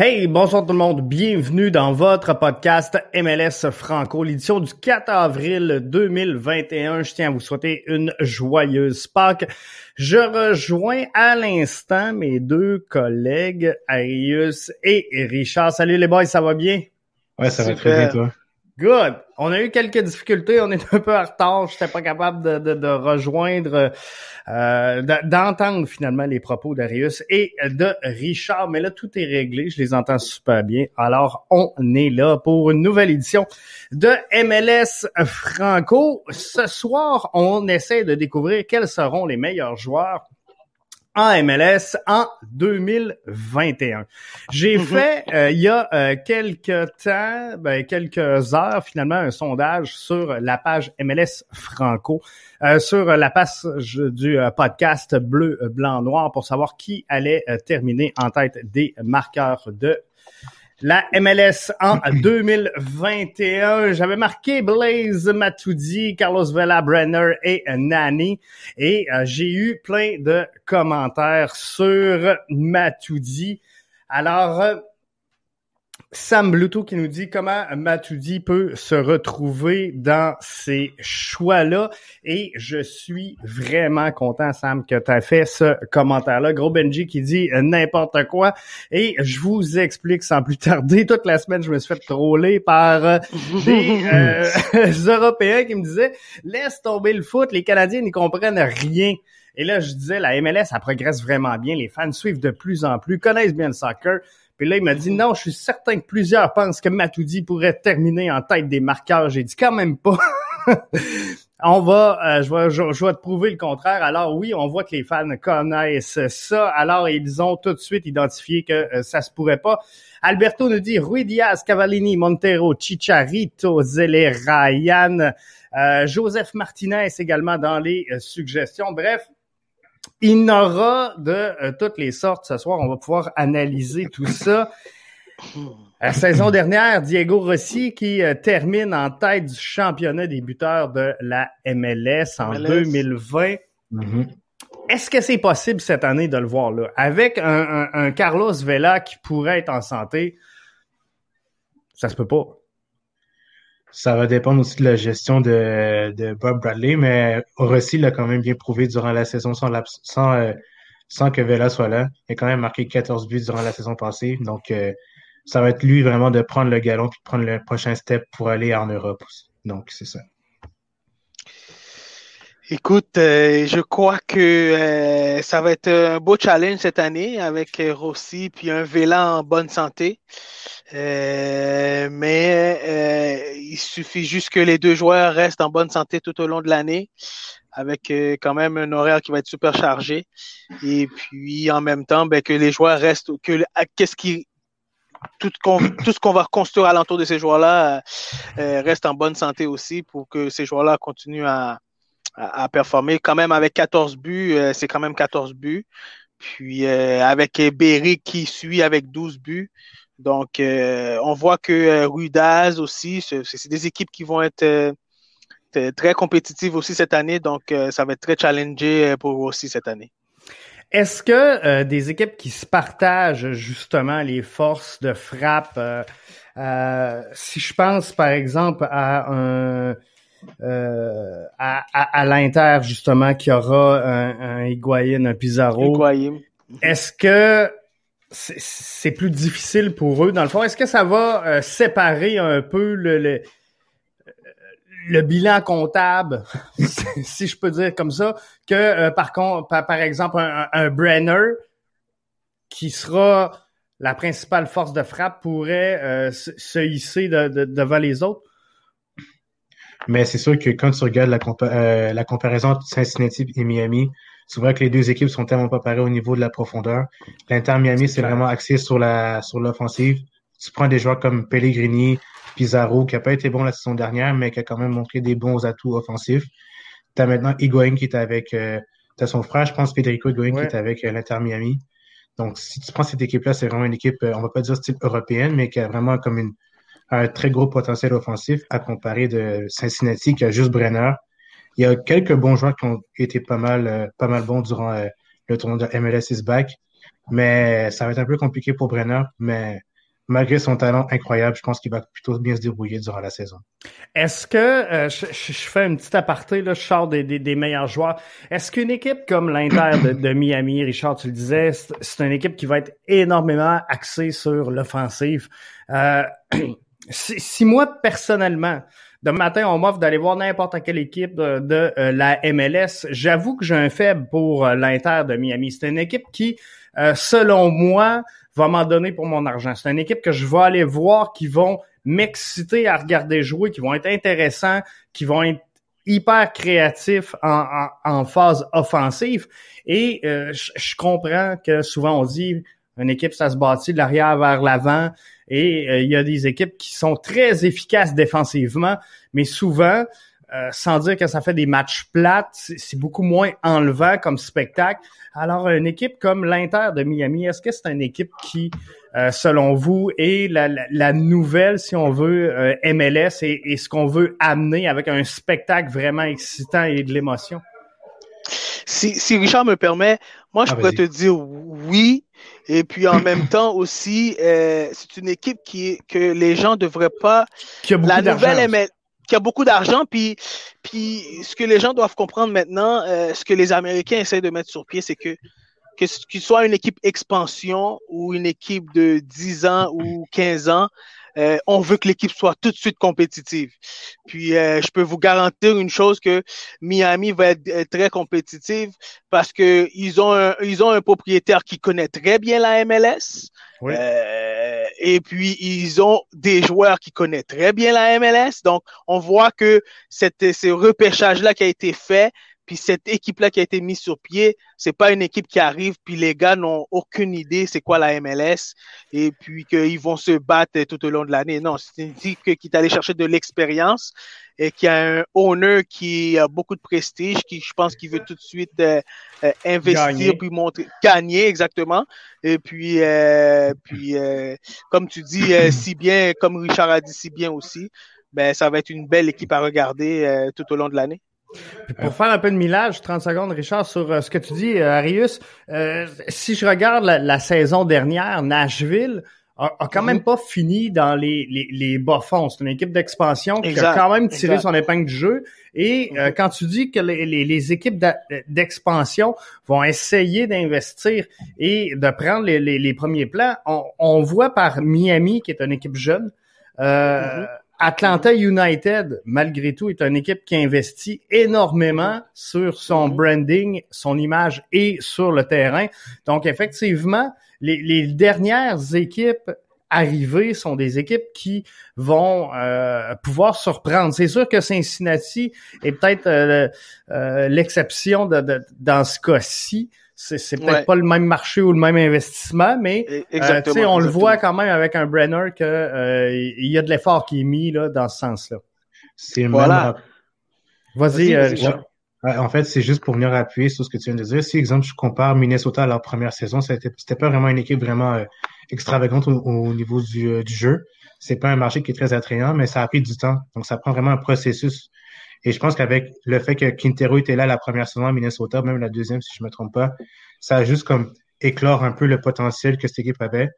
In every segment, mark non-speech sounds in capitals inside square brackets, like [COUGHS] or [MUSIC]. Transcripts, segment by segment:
Hey, bonsoir tout le monde. Bienvenue dans votre podcast MLS Franco, l'édition du 4 avril 2021. Je tiens à vous souhaiter une joyeuse Pâques. Je rejoins à l'instant mes deux collègues, Arius et Richard. Salut les boys, ça va bien? Ouais, ça va très bien, toi? Good. On a eu quelques difficultés, on est un peu en retard. Je n'étais pas capable de, rejoindre, euh, d'entendre finalement les propos d'Arius et de Richard. Mais là, tout est réglé. Je les entends super bien. Alors, on est là pour une nouvelle édition de MLS Franco. Ce soir, on essaie de découvrir quels seront les meilleurs joueurs en MLS en 2021. J'ai [LAUGHS] fait euh, il y a euh, quelques temps, ben, quelques heures finalement, un sondage sur la page MLS Franco, euh, sur la page du podcast Bleu, Blanc, Noir pour savoir qui allait terminer en tête des marqueurs de la MLS en 2021. J'avais marqué Blaze Matuidi, Carlos Vela Brenner et Nani. Et euh, j'ai eu plein de commentaires sur Matuidi. Alors, euh, Sam Bluto qui nous dit comment Matoudi peut se retrouver dans ces choix-là. Et je suis vraiment content, Sam, que tu as fait ce commentaire-là. Gros Benji qui dit n'importe quoi. Et je vous explique sans plus tarder. Toute la semaine, je me suis fait troller par euh, des [LAUGHS] euh, [LAUGHS] Européens qui me disaient laisse tomber le foot, les Canadiens n'y comprennent rien. Et là, je disais, la MLS, ça progresse vraiment bien. Les fans suivent de plus en plus, connaissent bien le soccer. Puis là, il m'a dit non, je suis certain que plusieurs pensent que Matoudi pourrait terminer en tête des marqueurs. J'ai dit quand même pas. [LAUGHS] on va, euh, je, vais, je, vais te prouver le contraire. Alors oui, on voit que les fans connaissent ça. Alors ils ont tout de suite identifié que euh, ça se pourrait pas. Alberto nous dit Rui Diaz, Cavallini, Montero, Chicharito, Zele, Ryan, euh, Joseph Martinez également dans les suggestions. Bref, il n'aura de euh, toutes les sortes ce soir. On va pouvoir analyser tout ça. [LAUGHS] La saison dernière, Diego Rossi qui euh, termine en tête du championnat des buteurs de la MLS en 2020. Mm-hmm. Est-ce que c'est possible cette année de le voir là? Avec un Carlos Vela qui pourrait être en santé, ça se peut pas. Ça va dépendre aussi de la gestion de, de Bob Bradley, mais Rossi l'a quand même bien prouvé durant la saison sans, sans, euh, sans que Vela soit là. Il a quand même marqué 14 buts durant la saison passée. Donc, euh, ça va être lui vraiment de prendre le galon puis de prendre le prochain step pour aller en Europe. Donc, c'est ça. Écoute, euh, je crois que ça va être un beau challenge cette année avec Rossi puis un Vela en bonne santé. Euh, mais euh, il suffit juste que les deux joueurs restent en bonne santé tout au long de l'année, avec euh, quand même un horaire qui va être super chargé. Et puis en même temps, ben, que les joueurs restent, que qu'est-ce qui tout, tout ce qu'on va construire alentour de ces joueurs-là reste en bonne santé aussi pour que ces joueurs-là continuent à, à, à, performer. Quand même avec 14 buts, c'est quand même 14 buts. Puis avec Berry qui suit avec 12 buts. Donc, euh, on voit que euh, Rudaz aussi, c'est des équipes qui vont être euh, très compétitives aussi cette année. Donc, ça va être très challengé pour eux aussi cette année. Est-ce que des équipes qui se partagent justement les forces de frappe, si je pense par exemple à un à, à, l'Inter justement qui aura un, un Higuain, un Pizarro, est-ce que c'est plus difficile pour eux? Dans le fond, est-ce que ça va euh, séparer un peu le, le, le, bilan comptable, [LAUGHS] si je peux dire comme ça, que euh, par contre, par, exemple, un, Brenner qui sera la principale force de frappe pourrait euh, se, hisser devant les autres? Mais c'est sûr que quand tu regardes la, la comparaison entre Cincinnati et Miami, c'est vrai que les deux équipes sont tellement pas pareilles au niveau de la profondeur. L'Inter Miami, c'est vraiment axé sur la sur l'offensive. Tu prends des joueurs comme Pellegrini, Pizarro, qui a pas été bon la saison dernière, mais qui a quand même montré des bons atouts offensifs. Tu as maintenant Higuain qui est avec euh, tu as son frère, je pense, Federico Higuain qui est avec euh, l'Inter Miami. Donc, si tu prends cette équipe-là, c'est vraiment une équipe, euh, on va pas dire style européenne, mais qui a vraiment comme une, un très gros potentiel offensif à comparer de Cincinnati qui a juste Brenner, il y a quelques bons joueurs qui ont été pas mal, euh, pas mal bons durant euh, le tournoi de MLS is back. Mais ça va être un peu compliqué pour Brenner. Mais malgré son talent incroyable, je pense qu'il va plutôt bien se débrouiller durant la saison. Est-ce que, euh, je, fais une petite aparté, là, je des, meilleurs joueurs. Est-ce qu'une équipe comme l'Inter de, Miami, Richard, tu le disais, c'est une équipe qui va être énormément axée sur l'offensive. [CLEARS THROAT] si, moi, personnellement, de matin, on m'offre d'aller voir n'importe quelle équipe de, euh, la MLS. J'avoue que j'ai un faible pour l'Inter de Miami. C'est une équipe qui, selon moi, va m'en donner pour mon argent. C'est une équipe que je vais aller voir, qui vont m'exciter à regarder jouer, qui vont être intéressants, qui vont être hyper créatifs en, phase offensive. Et euh, je, comprends que souvent on dit une équipe, ça se bâtit de l'arrière vers l'avant. Et euh, il y a des équipes qui sont très efficaces défensivement, mais souvent, euh, sans dire que ça fait des matchs plates, c'est beaucoup moins enlevant comme spectacle. Alors, une équipe comme l'Inter de Miami, est-ce que c'est une équipe qui, euh, selon vous, est la, nouvelle, si on veut, euh, MLS et, ce qu'on veut amener avec un spectacle vraiment excitant et de l'émotion? Si, Richard me permet, moi, je ah, pourrais te dire oui. Et puis, en même [COUGHS] temps aussi, c'est une équipe qui, que les gens ne devraient pas... Qui a beaucoup la nouvelle MLS qui a beaucoup d'argent. Puis, puis ce que les gens doivent comprendre maintenant, euh, ce que les Américains essaient de mettre sur pied, c'est que que qu'il soit une équipe expansion ou une équipe de 10 ans ou 15 ans, euh, on veut que l'équipe soit tout de suite compétitive. Puis euh, je peux vous garantir une chose que Miami va être très compétitive parce que ils ont un, ils ont un propriétaire qui connaît très bien la MLS. Oui. Euh, et puis, ils ont des joueurs qui connaissent très bien la MLS. Donc, on voit que cette, ce repêchage-là qui a été fait, puis cette équipe-là qui a été mise sur pied, c'est pas une équipe qui arrive, puis les gars n'ont aucune idée c'est quoi la MLS, et puis qu'ils vont se battre tout au long de l'année. Non, c'est une équipe qui est allée chercher de l'expérience et qui a un owner qui a beaucoup de prestige, qui je pense qu'il veut tout de suite euh, euh, investir puis montrer, gagner exactement. Et puis, euh, puis comme tu dis si bien, comme Richard a dit si bien aussi, ben ça va être une belle équipe à regarder tout au long de l'année pour faire un peu de millage, 30 secondes, Richard, sur euh, ce que tu dis, euh, Arius, euh, si je regarde la, saison dernière, Nashville a, quand même mhm. pas fini dans les, les, les bas-fonds. C'est une équipe d'expansion qui a quand même tiré son épingle du jeu. Et mhm. quand tu dis que les, les équipes d'expansion vont essayer d'investir et de prendre les, premiers plans, on, on, voit par Miami, qui est une équipe jeune, euh, mhm. Atlanta United, malgré tout, est une équipe qui investit énormément sur son mhm. branding, son image et sur le terrain. Donc, effectivement, les, dernières équipes arrivées sont des équipes qui vont euh, pouvoir surprendre. C'est sûr que Cincinnati est peut-être euh, euh, l'exception de, dans ce cas-ci, c'est peut-être pas le même marché ou le même investissement, mais euh, on le voit quand même avec un Brenner que euh, il y a de l'effort qui est mis là, dans ce sens-là. C'est voilà. Vas-y, euh, En fait, c'est juste pour venir appuyer sur ce que tu viens de dire. Si, exemple, je compare Minnesota à leur première saison, c'était pas vraiment une équipe vraiment extravagante au, niveau du, du jeu. C'est pas un marché qui est très attrayant, mais ça a pris du temps. Donc, ça prend vraiment un processus et je pense qu'avec le fait que Quintero était là la première saison à Minnesota, même la deuxième, si je me trompe pas, ça a juste comme éclore un peu le potentiel que cette équipe avait.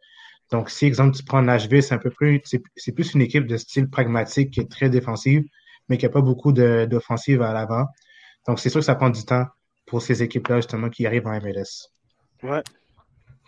Donc, si, exemple, tu prends Nashville, c'est un peu plus, c'est plus une équipe de style pragmatique qui est très défensive, mais qui n'a pas beaucoup d'offensive à l'avant. Donc, c'est sûr que ça prend du temps pour ces équipes-là, justement, qui arrivent en MLS. Ouais.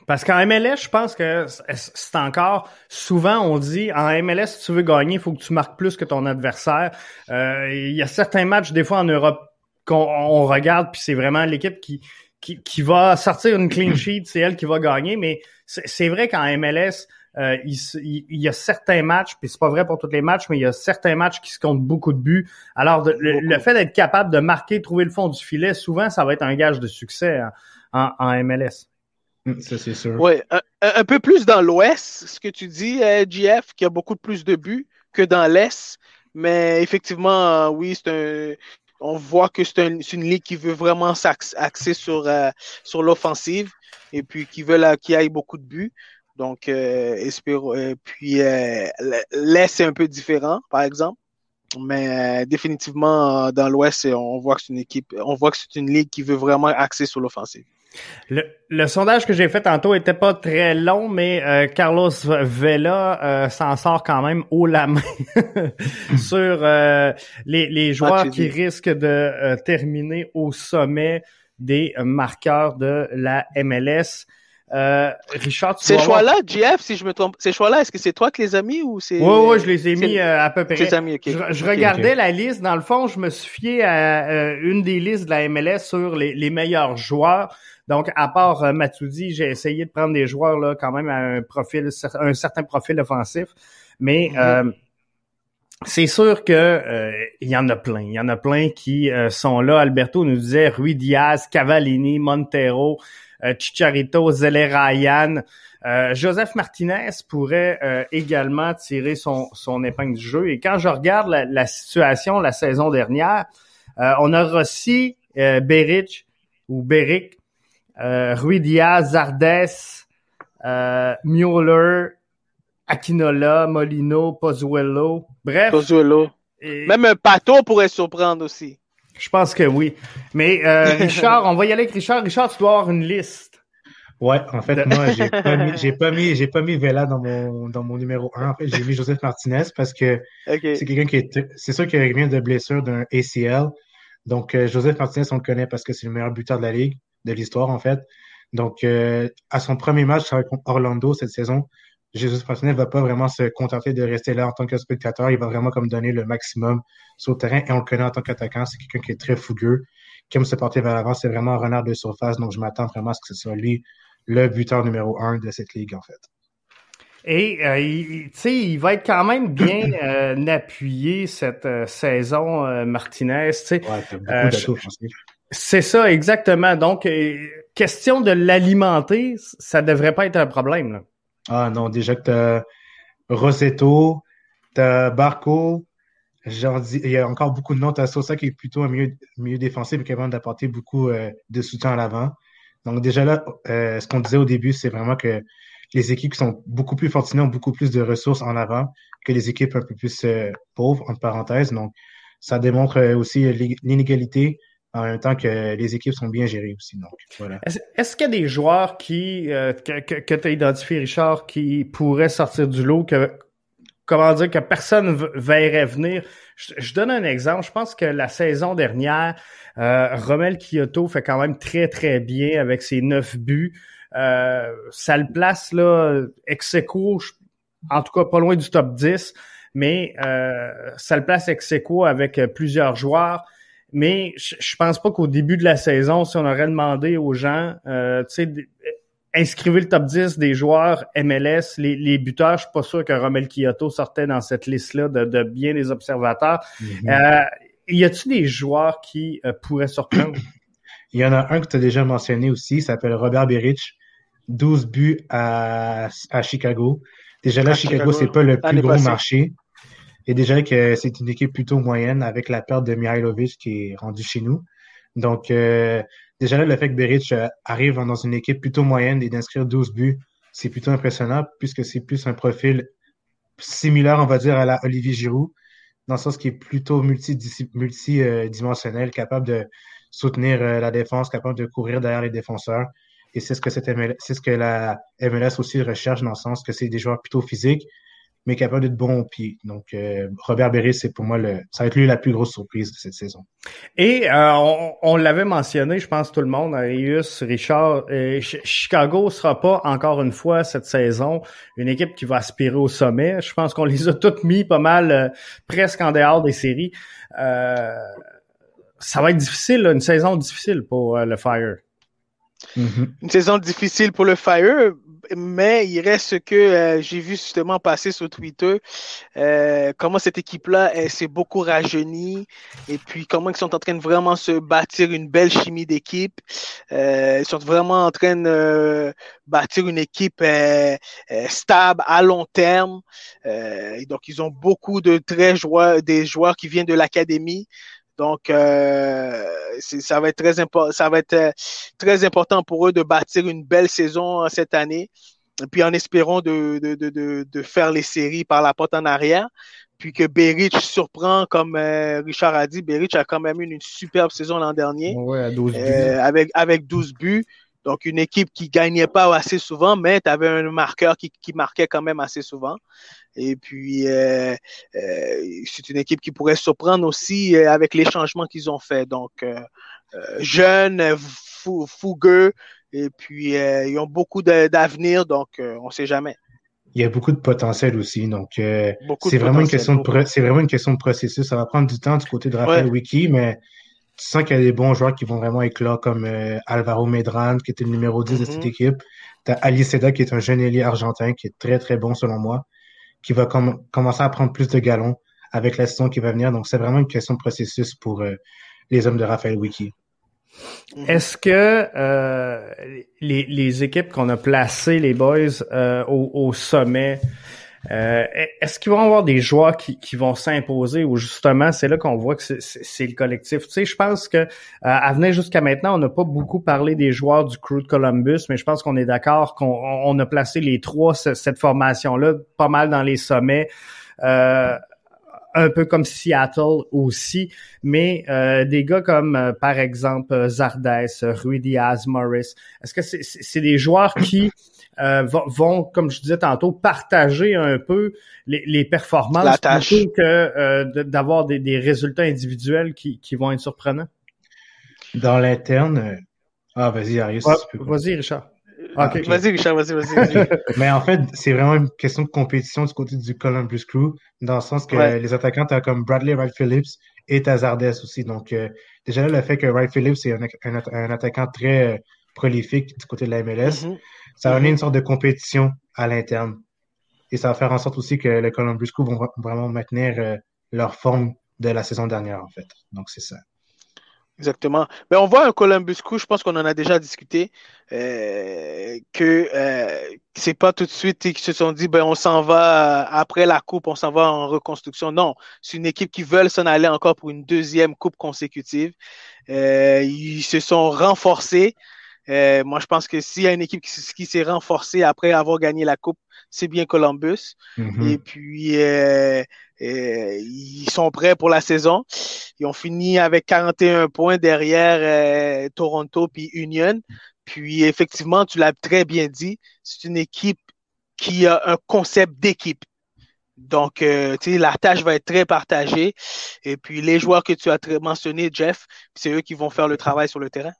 Parce qu'en MLS, je pense que c'est encore souvent on dit en MLS si tu veux gagner, il faut que tu marques plus que ton adversaire. Euh, il y a certains matchs des fois en Europe qu'on regarde puis c'est vraiment l'équipe qui, qui, va sortir une clean [CLEARS THROAT] sheet, c'est elle qui va gagner. Mais c'est vrai qu'en MLS euh, il, y a certains matchs, puis c'est pas vrai pour tous les matchs, mais il y a certains matchs qui se comptent beaucoup de buts. Alors le, fait d'être capable de marquer, trouver le fond du filet, souvent ça va être un gage de succès en MLS. Mm. Oui, un, peu plus dans l'Ouest, ce que tu dis, euh, GF, qui a beaucoup plus de buts que dans l'Est. Mais effectivement, oui, c'est un. On voit que c'est une ligue qui veut vraiment s'axer sur, euh, sur l'offensive et puis qui veut y ait beaucoup de buts. Donc, euh, euh, puis l'Est, c'est un peu différent, par exemple. Mais définitivement, dans l'Ouest, on voit que c'est une ligue qui veut vraiment axer sur l'offensive. Le, sondage que j'ai fait tantôt était pas très long, mais euh, Carlos Vela euh, s'en sort quand même haut la main [LAUGHS] sur euh, les, les, joueurs qui risquent de terminer au sommet des marqueurs de la MLS. Richard, ces choix-là, JF, si je me trompe, ces choix-là, est-ce que c'est toi qui les as mis ou c'est Oui, oui, je les ai mis à peu près. Je, regardais la liste. Dans le fond, je me suis fié à une des listes de la MLS sur les, les meilleurs joueurs. Donc, à part euh, Matoudi, j'ai essayé de prendre des joueurs là quand même à un profil, un certain profil offensif, mais mhm. euh, c'est sûr que euh, il y en a plein. Il y en a plein qui sont là. Alberto nous disait Rui Diaz, Cavallini, Montero, Chicharito, Zeller Ryan. Joseph Martinez pourrait également tirer son, son épingle du jeu. Et quand je regarde la, situation la saison dernière, on a Rossi, Beric ou Beric euh, Rui Diaz, Zardes, euh, Mueller, Aquinola, Molino, Pozuelo. Bref. Pozuelo. Même un Pato pourrait surprendre aussi. Je pense que oui. Mais euh, [LAUGHS] Richard, on va y aller avec Richard. Richard, tu dois avoir une liste. Ouais, en fait, moi, j'ai [LAUGHS] pas mis, j'ai pas mis, j'ai pas mis Vela dans mon, dans mon numéro 1. En fait, j'ai mis Joseph Martinez parce que c'est quelqu'un qui est, c'est sûr qu'il revient de blessure d'un ACL. Donc, euh, Joseph Martinez, on le connaît parce que c'est le meilleur buteur de la ligue de l'histoire, en fait. Donc, euh, à son premier match avec Orlando cette saison, Jésus Martinez ne va pas vraiment se contenter de rester là en tant que spectateur. Il va vraiment comme donner le maximum sur le terrain. Et on le connaît en tant qu'attaquant. C'est quelqu'un qui est très fougueux, qui aime se porter vers l'avant. C'est vraiment un renard de surface. Donc, je m'attends vraiment à ce que ce soit lui le buteur numéro un de cette ligue, en fait. Et euh, il, il va être quand même bien [CLEARS THROAT] euh, appuyé cette euh, saison, Martinez. Ouais, beaucoup c'est ça, exactement. Donc, euh, question de l'alimenter, ça devrait pas être un problème. Ah non, déjà que t'as Rosetto, t'as Barco, genre, il y a encore beaucoup de noms. T'as Sosa qui est plutôt un milieu, défensif et capable d'apporter beaucoup euh, de soutien à l'avant. Donc déjà là, euh, ce qu'on disait au début, c'est vraiment que les équipes qui sont beaucoup plus fortunées ont beaucoup plus de ressources en avant que les équipes un peu plus pauvres, entre parenthèses. Donc, ça démontre aussi l'inégalité en même temps que les équipes sont bien gérées aussi. Donc, voilà. Est-ce qu'il y a des joueurs qui euh, que, que, tu as identifié, Richard, qui pourraient sortir du lot, que comment dire, que personne verrait venir? Je, donne un exemple. Je pense que la saison dernière, euh, Romel Kyoto fait quand même très, très bien avec ses neuf buts. Euh, ça le place là, ex en tout cas pas loin du top 10, mais euh, ça le place ex avec plusieurs joueurs. Mais je, je pense pas qu'au début de la saison, si on aurait demandé aux gens, euh, tu sais, inscrivez le top 10 des joueurs MLS, les, les buteurs, je suis pas sûr que Romel Kyoto sortait dans cette liste-là de, bien des observateurs. Mm-hmm. euh, y a-t-il des joueurs qui euh, pourraient surprendre? Il y en a un que tu as déjà mentionné aussi, il s'appelle Robert Berich, 12 buts à, à Chicago. Déjà là, Chicago, c'est pas le plus gros marché. Et déjà que c'est une équipe plutôt moyenne avec la perte de Mihailovic qui est rendu chez nous. Donc, euh, déjà là, le fait que Beric euh, arrive dans une équipe plutôt moyenne et d'inscrire 12 buts, c'est plutôt impressionnant puisque c'est plus un profil similaire, on va dire, à la Olivier Giroud, dans le sens qui est plutôt multidimensionnel, capable de soutenir euh, la défense, capable de courir derrière les défenseurs. Et c'est ce que c'est ce que la MLS aussi recherche dans le sens que c'est des joueurs plutôt physiques, mais capable d'être bon au pied. Donc, euh, Robert Berry, c'est pour moi le, ça va être lui la plus grosse surprise de cette saison. Et euh, on, l'avait mentionné, je pense tout le monde, Arius, Richard, euh, Chicago sera pas encore une fois cette saison une équipe qui va aspirer au sommet. Je pense qu'on les a toutes mis pas mal, presque en dehors des séries. ça va être difficile, une saison difficile pour le Fire. Mm-hmm. Une saison difficile pour le Fire mais il reste que euh, j'ai vu justement passer sur Twitter euh, comment cette équipe-là s'est beaucoup rajeunie et puis comment ils sont en train de vraiment se bâtir une belle chimie d'équipe. Euh, ils sont vraiment en train de bâtir une équipe stable à long terme. donc ils ont beaucoup de très joueurs, des joueurs qui viennent de l'académie. Donc, euh, ça va être très important. Ça va être euh, très important pour eux de bâtir une belle saison euh, cette année. Et puis en espérant de, de, de, de, faire les séries par la porte en arrière. Puis que Beric surprend, comme Richard a dit, Beric a quand même eu une superbe saison l'an dernier. Ouais, à 12 buts. avec, avec 12 buts. Donc, une équipe qui gagnait pas assez souvent, mais tu avais un marqueur qui, qui, marquait quand même assez souvent. Et puis, euh, euh, c'est une équipe qui pourrait surprendre aussi euh, avec les changements qu'ils ont fait. Donc, euh, jeune, fougueux, et puis ils ont beaucoup d'avenir, donc on ne sait jamais. Il y a beaucoup de potentiel aussi, donc c'est vraiment une question de c'est vraiment une question de processus. Ça va prendre du temps du côté de Raphaël Wiki, mais tu sens qu'il y a des bons joueurs qui vont vraiment éclore comme Alvaro Medran, qui était le numéro 10 de cette mm-hmm. équipe. Tu as Ali Seda, qui est un jeune ailier argentin, qui est très, très bon selon moi qui va commencer à prendre plus de galons avec la saison qui va venir. Donc, c'est vraiment une question de processus pour euh, les hommes de Raphaël Wiki. Mhm. Est-ce que euh, les, les, équipes qu'on a placées, les boys, euh, au, au, sommet, euh, est-ce qu'ils vont avoir des joueurs qui, qui vont s'imposer ou justement c'est là qu'on voit que c'est le collectif? Tu sais, je pense que euh, à venir jusqu'à maintenant, on n'a pas beaucoup parlé des joueurs du crew de Columbus, mais je pense qu'on est d'accord qu'on a placé les trois cette formation-là pas mal dans les sommets. Euh, un peu comme Seattle aussi, mais euh, des gars comme par exemple Zardes, Rui Diaz, Morris, est-ce que c'est des joueurs qui euh, vont, comme je disais tantôt, partager un peu les, les performances plutôt que euh, d'avoir des, des, résultats individuels qui, qui, vont être surprenants? Dans l'interne, euh, ah vas-y Arius. vas-y Richard. Ah, vas-y Richard, vas-y, vas-y. [LAUGHS] Mais en fait, c'est vraiment une question de compétition du côté du Columbus Crew, dans le sens que les attaquants, tu comme Bradley Wright Phillips et Tazardes aussi. Donc, déjà là, le fait que Wright Phillips est un, un, attaquant très prolifique du côté de la MLS, mm-hmm. Ça va amener une sorte de compétition à l'interne. Et ça va faire en sorte aussi que le Columbus Crew vont vraiment maintenir euh, leur forme de la saison dernière, en fait. Donc, c'est ça. Exactement. Mais on voit un Columbus Crew, je pense qu'on en a déjà discuté, euh, que euh, c'est pas tout de suite qu'ils se sont dit, ben on s'en va après la coupe, on s'en va en reconstruction. Non, c'est une équipe qui veut s'en aller encore pour une deuxième coupe consécutive. Euh, ils se sont renforcés. Euh, moi, je pense que s'il y a une équipe qui, s'est renforcée après avoir gagné la Coupe, c'est bien Columbus. Mm-hmm. Et puis, euh, euh, ils sont prêts pour la saison. Ils ont fini avec 41 points derrière Toronto puis Union. Puis, effectivement, tu l'as très bien dit, c'est une équipe qui a un concept d'équipe. Donc, tu sais, la tâche va être très partagée. Et puis, les joueurs que tu as mentionné, Jeff, c'est eux qui vont faire le travail sur le terrain.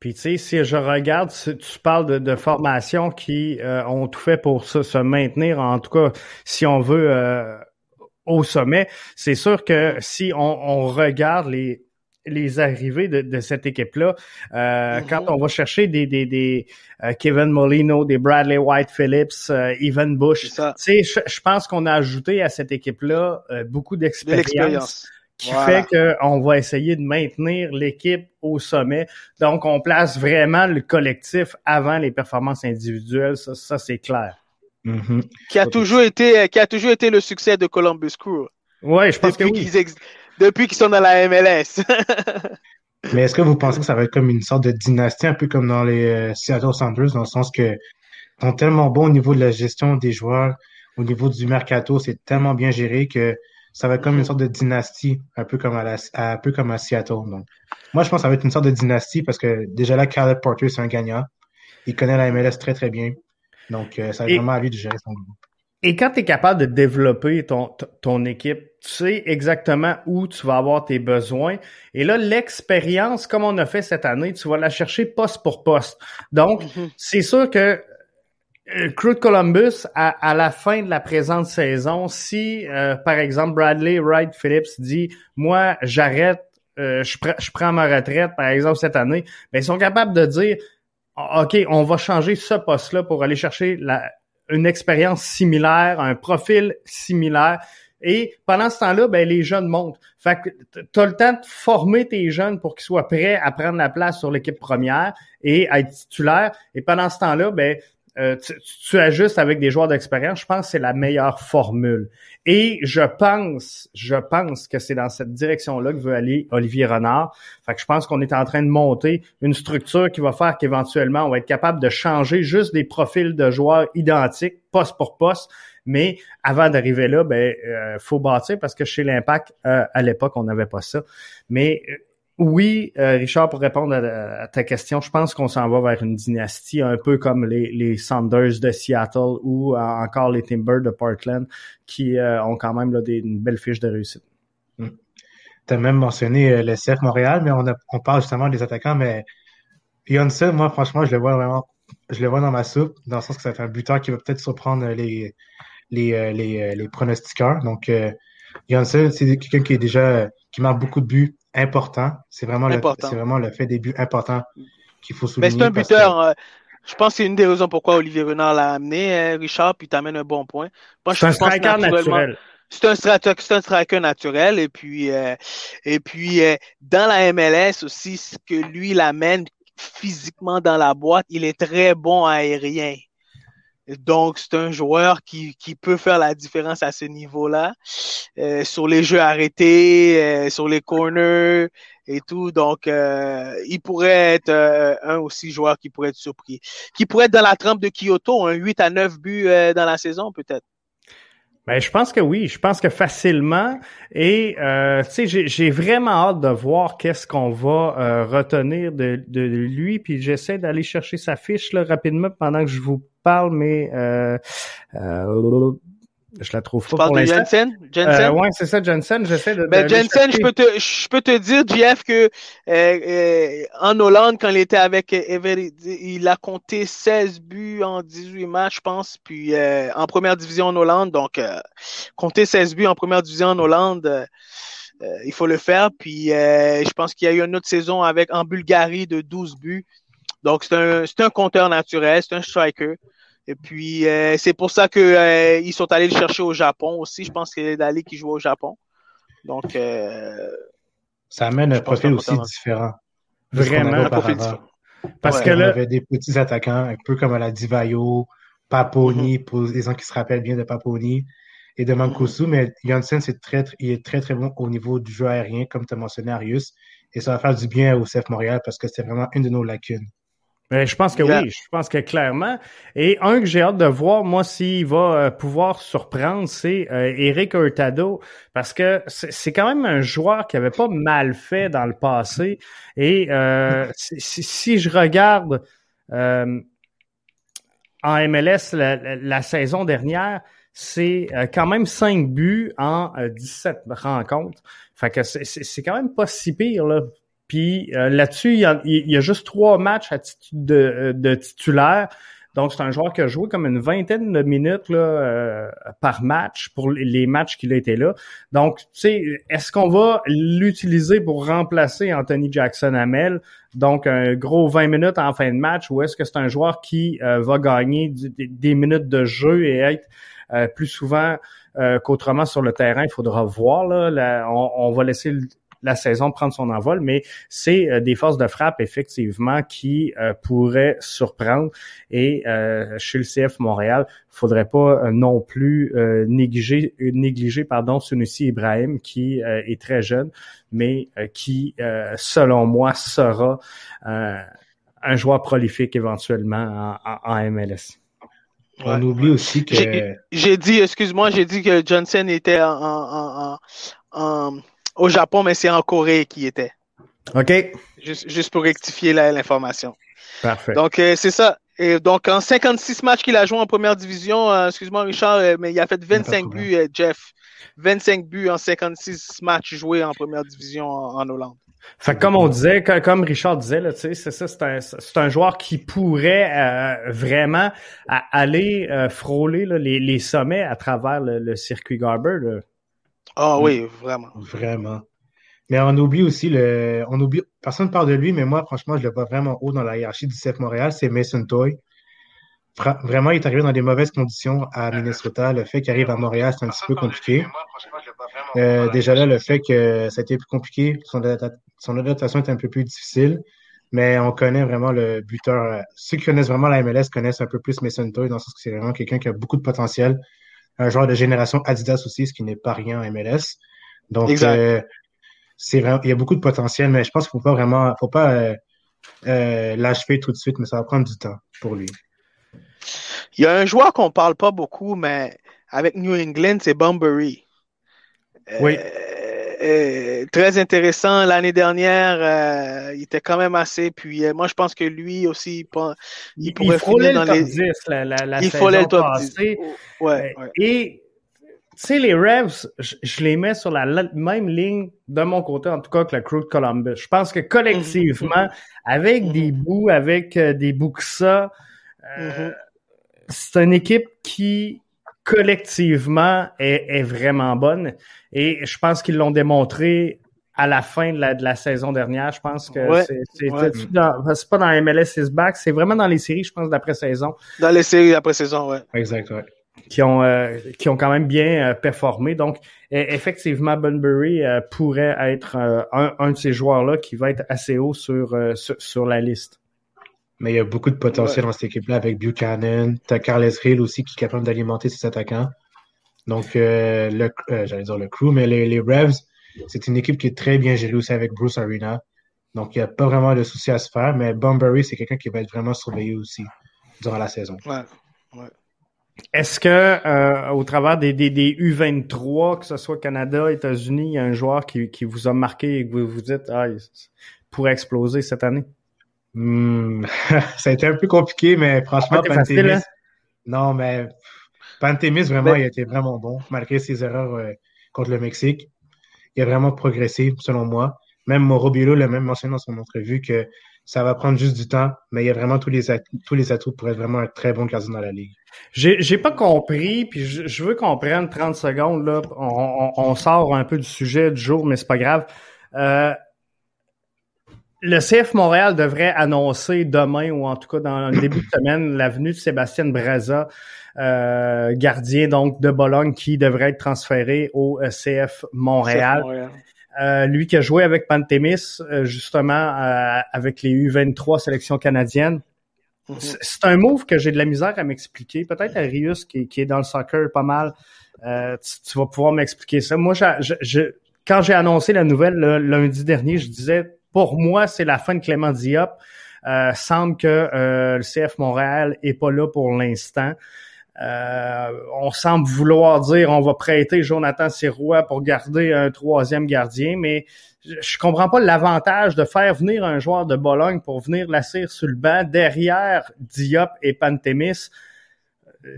Puis tu sais, si je regarde, tu parles de, de formations qui euh, ont tout fait pour se, maintenir, en tout cas, si on veut euh, au sommet, c'est sûr que si on, regarde les les arrivées de, cette équipe-là, euh, mm-hmm. quand on va chercher des, des, des Kevin Molino, des Bradley White Phillips, Evan Bush, tu sais, je, je, pense qu'on a ajouté à cette équipe-là beaucoup d'expérience qui fait qu'on va essayer de maintenir l'équipe au sommet. Donc, on place vraiment le collectif avant les performances individuelles. Ça, ça c'est clair. Mm-hmm. Qui a toujours été, qui a toujours été le succès de Columbus Crew. Oui, je pense que oui. Depuis qu'ils sont dans la MLS. [LAUGHS] Mais est-ce que vous pensez que ça va être comme une sorte de dynastie, un peu comme dans les euh, Seattle Sounders, dans le sens que sont tellement bons au niveau de la gestion des joueurs, au niveau du mercato, c'est tellement bien géré que ça va être comme une mhm. sorte de dynastie, un peu comme à, la, un peu comme à Seattle. Donc, moi, je pense que ça va être une sorte de dynastie parce que déjà là, Caleb Porter, c'est un gagnant. Il connaît la MLS très, très bien. Donc, euh, ça va être vraiment à lui de gérer son groupe. Et quand tu es capable de développer ton, ton équipe, tu sais exactement où tu vas avoir tes besoins. Et là, l'expérience, comme on a fait cette année, tu vas la chercher poste pour poste. Donc, mhm. c'est sûr que euh, Crew de Columbus, à, à, la fin de la présente saison, si, euh, par exemple, Bradley Wright Phillips dit « Moi, j'arrête, euh, je, je, prends ma retraite, par exemple, cette année », ben, ils sont capables de dire « OK, on va changer ce poste-là pour aller chercher la, une expérience similaire, un profil similaire. » Et pendant ce temps-là, ben, les jeunes montent. Fait que tu as le temps de former tes jeunes pour qu'ils soient prêts à prendre la place sur l'équipe première et à être titulaires. Et pendant ce temps-là, ben, euh, tu, ajustes avec des joueurs d'expérience, je pense que c'est la meilleure formule. Et je pense, je pense que c'est dans cette direction-là que veut aller Olivier Renard. Fait que je pense qu'on est en train de monter une structure qui va faire qu'éventuellement, on va être capable de changer juste des profils de joueurs identiques, poste pour poste. Mais avant d'arriver là, ben, euh, faut bâtir parce que chez l'Impact, euh, à l'époque, on n'avait pas ça. Mais oui, Richard, pour répondre à, ta question, je pense qu'on s'en va vers une dynastie un peu comme les, les Sanders de Seattle ou encore les Timbers de Portland qui ont quand même là, des, une belle fiche de réussite. Hmm. Tu as même mentionné le CF Montréal, mais on, a, on parle justement des attaquants, mais Johnson, moi, franchement, je le vois vraiment, je le vois dans ma soupe, dans le sens que c'est un buteur qui va peut-être surprendre les, les, euh, les, euh, les pronostiqueurs. Donc, euh, Johnson, c'est quelqu'un qui est déjà, qui marque beaucoup de buts importants. C'est vraiment, le, c'est vraiment le fait des buts importants qu'il faut souligner. Mais c'est un buteur. je pense que c'est une des raisons pourquoi Olivier Renard l'a amené, Richard, puis t'amènes un bon point. C'est un striker naturel c'est un c'est un striker naturel et puis et puis dans la MLS aussi ce que lui l'amène physiquement dans la boîte, il est très bon aérien. Donc, c'est un joueur qui, qui peut faire la différence à ce niveau-là, euh, sur les jeux arrêtés, euh, sur les corners et tout. Donc, euh, il pourrait être un aussi joueur qui pourrait être surpris. Qui pourrait être dans la trempe de Kyoto, un 8 à 9 buts dans la saison, peut-être. Ben, je pense que oui, je pense que facilement. Et euh, tu sais, j'ai vraiment hâte de voir qu'est-ce qu'on va euh, retenir de, de, lui. Puis j'essaie d'aller chercher sa fiche là, rapidement pendant que je vous parle, mais euh, euh je la trouve pas pour l'instant. Jensen? Jensen? Euh, ouais, c'est ça, Jensen. J'essaie de. Ben, Jensen, je peux te, je peux te dire, Jeff, que euh, euh, en Hollande, quand il était avec Ever, il a compté 16 buts en 18 matchs, je pense, puis euh, en première division en Hollande. Donc, euh, compter 16 buts en première division en Hollande, il faut le faire. Puis, je pense qu'il y a eu une autre saison avec en Bulgarie de 12 buts. Donc, c'est un, c'est un compteur naturel, c'est un striker. Et puis, euh, c'est pour ça qu'ils euh, sont allés le chercher au Japon aussi. Je pense qu'il est allé qui joue au Japon. Donc, euh, ça amène un profil aussi différent. Vraiment, un profil différent. Parce que là, il y avait des petits attaquants, un peu comme à la Divayo, Paponi, mm-hmm. pour les gens qui se rappellent bien de Paponi et de Mankosu, mm-hmm. mais Janssen, c'est très, il est très, très bon au niveau du jeu aérien, comme tu as mentionné, Arius. Et ça va faire du bien au CF Montréal parce que c'est vraiment une de nos lacunes. Mais je pense que oui, je pense que clairement. Et un que j'ai hâte de voir, moi, s'il va euh, pouvoir surprendre, c'est euh, Eric Hurtado, parce que c'est quand même un joueur qui avait pas mal fait dans le passé. Et euh, [LAUGHS] si, je regarde en MLS la, saison dernière, c'est quand même 5 buts en 17 rencontres. Fait que c'est quand même pas si pire là, puis euh, là-dessus, il y, a, juste trois matchs à de, euh, de titulaire. Donc, c'est un joueur qui a joué comme une vingtaine de minutes là, euh, par match pour les matchs qu'il a été là. Donc, tu sais, est-ce qu'on va l'utiliser pour remplacer Anthony Jackson Hamel? Donc, un gros 20 minutes en fin de match, ou est-ce que c'est un joueur qui va gagner des, minutes de jeu et être plus souvent qu'autrement sur le terrain? Il faudra voir. Là, on, on, va laisser la saison prendre son envol, mais c'est euh, des forces de frappe effectivement qui euh, pourraient surprendre. Et euh, chez le CF Montréal, faudrait pas non plus négliger, négliger pardon Sunusi Ibrahim qui est très jeune, mais qui, selon moi, sera un joueur prolifique éventuellement en, MLS. On oublie aussi que. J'ai dit, excuse-moi, j'ai dit que Johnson était en, en au Japon, mais c'est en Corée qui était. OK. Juste, pour rectifier l'information. Parfait. Donc, euh, c'est ça. Et donc, en 56 matchs qu'il a joué en première division, euh, excuse-moi Richard, euh, mais il a fait 25 buts, Jeff. 25 buts en 56 matchs joués en première division en, Hollande. Fait comme on disait, comme Richard disait, là, c'est ça, c'est un, un, joueur qui pourrait vraiment aller frôler les, les, sommets à travers le, circuit Garber. Ah oui, vraiment. Vraiment. Mais on oublie aussi le. On oublie. Personne ne parle de lui, mais moi, franchement, je le vois vraiment haut dans la hiérarchie du CF Montréal, c'est Mason Toy. Vraiment, il est arrivé dans des mauvaises conditions à Minnesota. Le fait qu'il arrive à Montréal, c'est un petit peu compliqué. Euh, déjà là, le fait que ça a été plus compliqué, son, adaptation est un peu plus difficile. Mais on connaît vraiment le buteur. Ceux qui connaissent vraiment la MLS connaissent un peu plus Mason Toy, dans le sens que c'est vraiment quelqu'un qui a beaucoup de potentiel un joueur de génération Adidas aussi, ce qui n'est pas rien en MLS. Donc, euh, c'est vraiment, il y a beaucoup de potentiel, mais je pense qu'il faut pas vraiment, faut pas euh, euh, l'achever tout de suite, mais ça va prendre du temps pour lui. Il y a un joueur qu'on parle pas beaucoup, mais avec New England, c'est Bunbury. Oui. Très intéressant l'année dernière. il était quand même assez. Puis moi, je pense que lui aussi, il, pourrait finir dans les. 10, la, la, il saison le top passée. 10. Ouais, Et tu sais, les Revs, je, les mets sur la même ligne, de mon côté, en tout cas, que le crew de Columbus. Je pense que collectivement, mm-hmm. avec mm-hmm. des bouts, avec euh, des bouts que ça, euh, mm-hmm. c'est une équipe qui, collectivement, est, vraiment bonne. Et je pense qu'ils l'ont démontré à la fin de la, de la saison dernière. Je pense que c'est pas dans MLS is back, c'est vraiment dans les séries, je pense, d'après-saison. Dans les séries d'après-saison, ouais. Exact, ouais qui ont euh, qui ont quand même bien euh, performé. Donc, e, effectivement, Bunbury euh, pourrait être un, un, de ces joueurs-là qui va être assez haut sur, sur, la liste. Mais il y a beaucoup de potentiel dans cette équipe-là avec Buchanan. Tu as Carles Hill aussi qui est capable d'alimenter ses attaquants. Donc, le j'allais dire le crew, mais les, les Revs, c'est une équipe qui est très bien gérée aussi avec Bruce Arena. Donc, il n'y a pas vraiment de soucis à se faire, mais Bunbury, c'est quelqu'un qui va être vraiment surveillé aussi durant la saison. Ouais, ouais. Est-ce que euh, au travers des, des, des, U23, que ce soit Canada, États-Unis, il y a un joueur qui, qui vous a marqué et que vous vous dites ah, il pourrait exploser cette année? Hmm, [LAUGHS] ça a été un peu compliqué, mais franchement, ah, Pantémis. Hein? Non, mais Pantémis, vraiment, il a été vraiment bon, malgré ses erreurs euh, contre le Mexique. Il a vraiment progressé, selon moi. Même Mauro l'a même mentionné dans son entrevue que ça va prendre juste du temps, mais il y a vraiment tous les, atouts, tous les atouts pour être vraiment un très bon gardien dans la ligue. J'ai, pas compris, puis je, veux qu'on prenne 30 secondes, là. On, on, sort un peu du sujet du jour, mais c'est pas grave. Euh, le CF Montréal devrait annoncer demain, ou en tout cas dans le début de semaine, l'avenue de Sébastien Braza, euh, gardien donc de Bologne, qui devrait être transféré au euh, CF Montréal. Euh, lui qui a joué avec Pantémis, euh, justement, euh, avec les U23 sélections canadiennes. Mhm. C'est un move que j'ai de la misère à m'expliquer. Peut-être Arius, qui, qui, est dans le soccer pas mal, tu, vas pouvoir m'expliquer ça. Moi, je, quand j'ai annoncé la nouvelle lundi dernier, je disais, pour moi, c'est la fin de Clément Diop. semble que le CF Montréal est pas là pour l'instant. Euh, on semble vouloir dire on va prêter Jonathan Sirois pour garder un troisième gardien, mais je comprends pas l'avantage de faire venir un joueur de Bologne pour venir l'asseoir sur le banc derrière Diop et Pantémis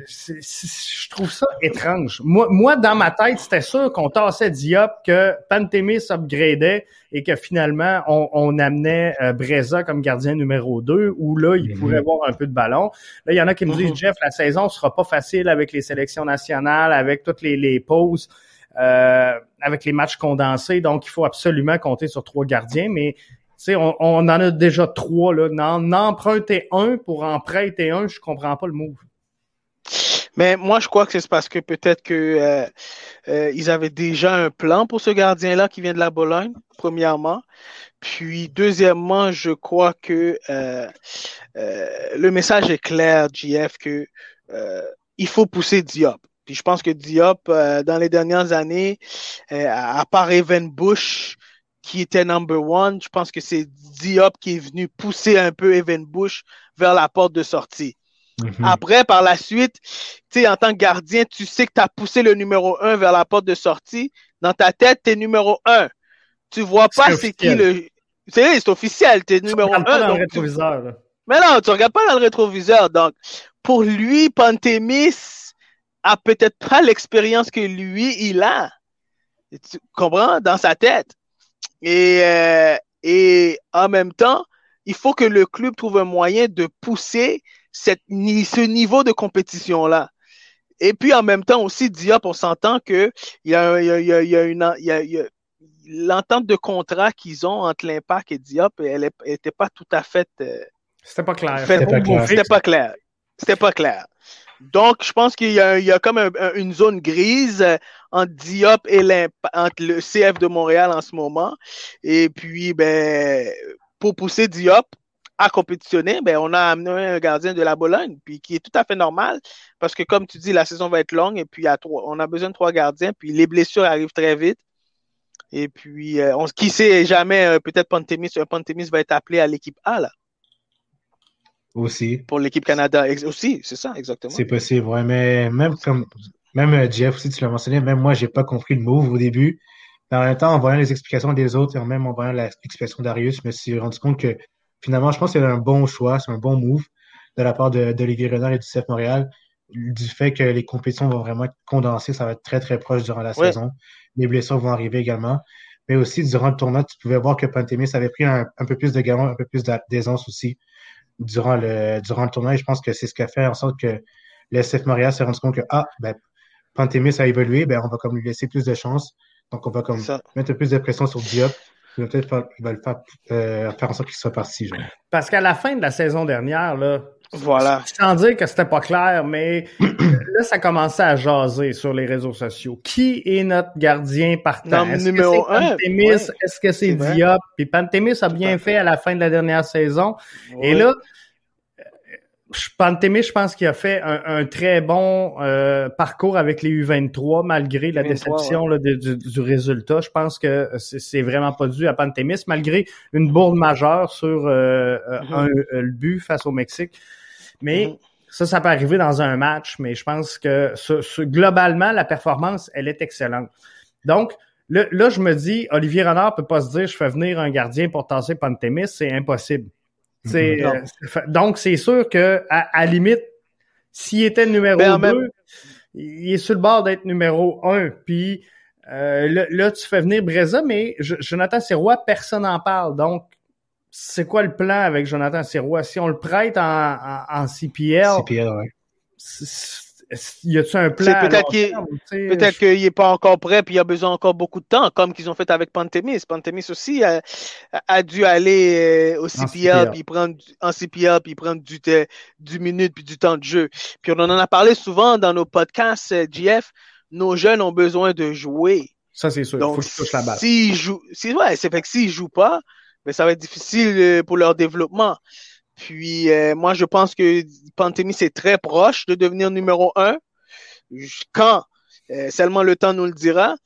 je trouve ça étrange. Moi, moi dans ma tête, c'était sûr qu'on tassait Diop, que Pantémis upgradait et que finalement, on, amenait euh, Breza comme gardien numéro 2, où là, il mhm. pourrait avoir un peu de ballon. Là, il y en a qui me disent, mhm. Jeff, la saison sera pas facile avec les sélections nationales, avec toutes les, les pauses, euh, avec les matchs condensés, donc il faut absolument compter sur trois gardiens, mais tu on, on en a déjà trois, là. N'emprunter un pour en prêter un, je comprends pas le move. Mais moi, je crois que c'est parce que peut-être que euh, euh, ils avaient déjà un plan pour ce gardien-là qui vient de la Bologne, premièrement. Puis, deuxièmement, je crois que euh, le message est clair, JF, que il faut pousser Diop. Puis je pense que Diop, dans les dernières années, à part Evan Bush, qui était number one, je pense que c'est Diop qui est venu pousser un peu Evan Bush vers la porte de sortie. Mhm. Après, par la suite, tu en tant que gardien, tu sais que tu as poussé le numéro 1 vers la porte de sortie. Dans ta tête, tu es numéro 1. Tu vois pas c'est qui le. C'est officiel, tu es numéro 1. Pas dans le rétroviseur. Mais non, tu regardes pas dans le rétroviseur. Donc, pour lui, Pantémis a peut-être pas l'expérience que lui, il a. Tu comprends? Dans sa tête. Et, euh, et en même temps, il faut que le club trouve un moyen de pousser cette, ce niveau de compétition-là. Et puis en même temps aussi, Diop, on s'entend que il y a, y a, y a une y a, l'entente de contrat qu'ils ont entre l'Impact et Diop, elle n'était pas tout à fait. Euh, C'était pas clair. C'était pas, clair. C'était pas clair. Donc, je pense qu'il y a, il y a comme une zone grise entre Diop et entre le CF de Montréal en ce moment. Et puis, ben, pour pousser Diop, à compétitionner, ben, on a amené un gardien de la Bologne, puis qui est tout à fait normal, parce que comme tu dis, la saison va être longue, et puis à trois, on a besoin de trois gardiens, puis les blessures arrivent très vite. Et puis, euh, on, qui sait jamais, euh, peut-être Pantémis, un Pantémis va être appelé à l'équipe A, là. Aussi. Pour l'équipe Canada. Aussi, c'est ça, exactement. C'est possible, ouais, mais même comme, même euh, Jeff aussi, tu l'as mentionné, même moi, j'ai pas compris le move au début. en même temps, en voyant les explications des autres et même en voyant l'explication d'Arius, je me suis rendu compte que finalement, je pense que c'est un bon choix, c'est un bon move de la part d'Olivier Renard et du CF Montréal, du fait que les compétitions vont vraiment être condensées, ça va être très très proche durant la saison. Les blessures vont arriver également. Mais aussi, durant le tournoi, tu pouvais voir que Pantémis avait pris un, peu plus de galon, un peu plus d'aisance aussi durant le, durant le tournoi. Et je pense que c'est ce qui a fait en sorte que le CF Montréal s'est rendu compte que, ah, ben, Pantémis a évolué, ben, on va comme lui laisser plus de chance. Donc, on va comme mettre plus de pression sur Diop. Peut-être va le faire, euh, faire en sorte qu'il soit parti. Parce qu'à la fin de la saison dernière, là, voilà. Sans dire que c'était pas clair, mais [CLEARS THROAT] là, ça commençait à jaser sur les réseaux sociaux. Qui est notre gardien partant? Est-ce que c'est Pantémis? Est-ce que c'est Diop? Puis Pantémis a bien fait à la fin de la dernière saison. Et là, Pantémis, je pense qu'il a fait un, très bon euh, parcours avec les U23, malgré la déception du, résultat. Je pense que c'est vraiment pas dû à Pantémis, malgré une bourde majeure sur euh, mm-hmm. un, le but face au Mexique. Mais mm-hmm. ça, ça peut arriver dans un match, mais je pense que globalement, la performance, elle est excellente. Donc, là, je me dis, Olivier Renard peut pas se dire, je fais venir un gardien pour tasser Pantémis, c'est impossible. Euh, donc, c'est sûr que à, limite, s'il était numéro 2, ben, il est sur le bord d'être numéro 1. Puis euh, là, tu fais venir Breza, mais Jonathan Sirois, personne n'en parle. Donc, c'est quoi le plan avec Jonathan Sirois? Si on le prête en, en, CPL, CPL ouais. Y a-tu un plan? Peut-être qu'il n'est pas encore prêt puis il a besoin encore beaucoup de temps, comme qu'ils ont fait avec Pantémis. Pantémis aussi a, a dû aller euh, au CPL, puis prendre en CPL puis prendre du, du minute puis du temps de jeu. Puis on en a parlé souvent dans nos podcasts, GF. Euh, nos jeunes ont besoin de jouer. Ça, c'est sûr. Il faut qu'ils touchent la balle. S'ils jouent, si, ouais, c'est fait que s'ils jouent pas, mais ça va être difficile euh, pour leur développement. Puis euh, moi, je pense que Pantémis est très proche de devenir numéro un. Quand? Euh, seulement le temps nous le dira.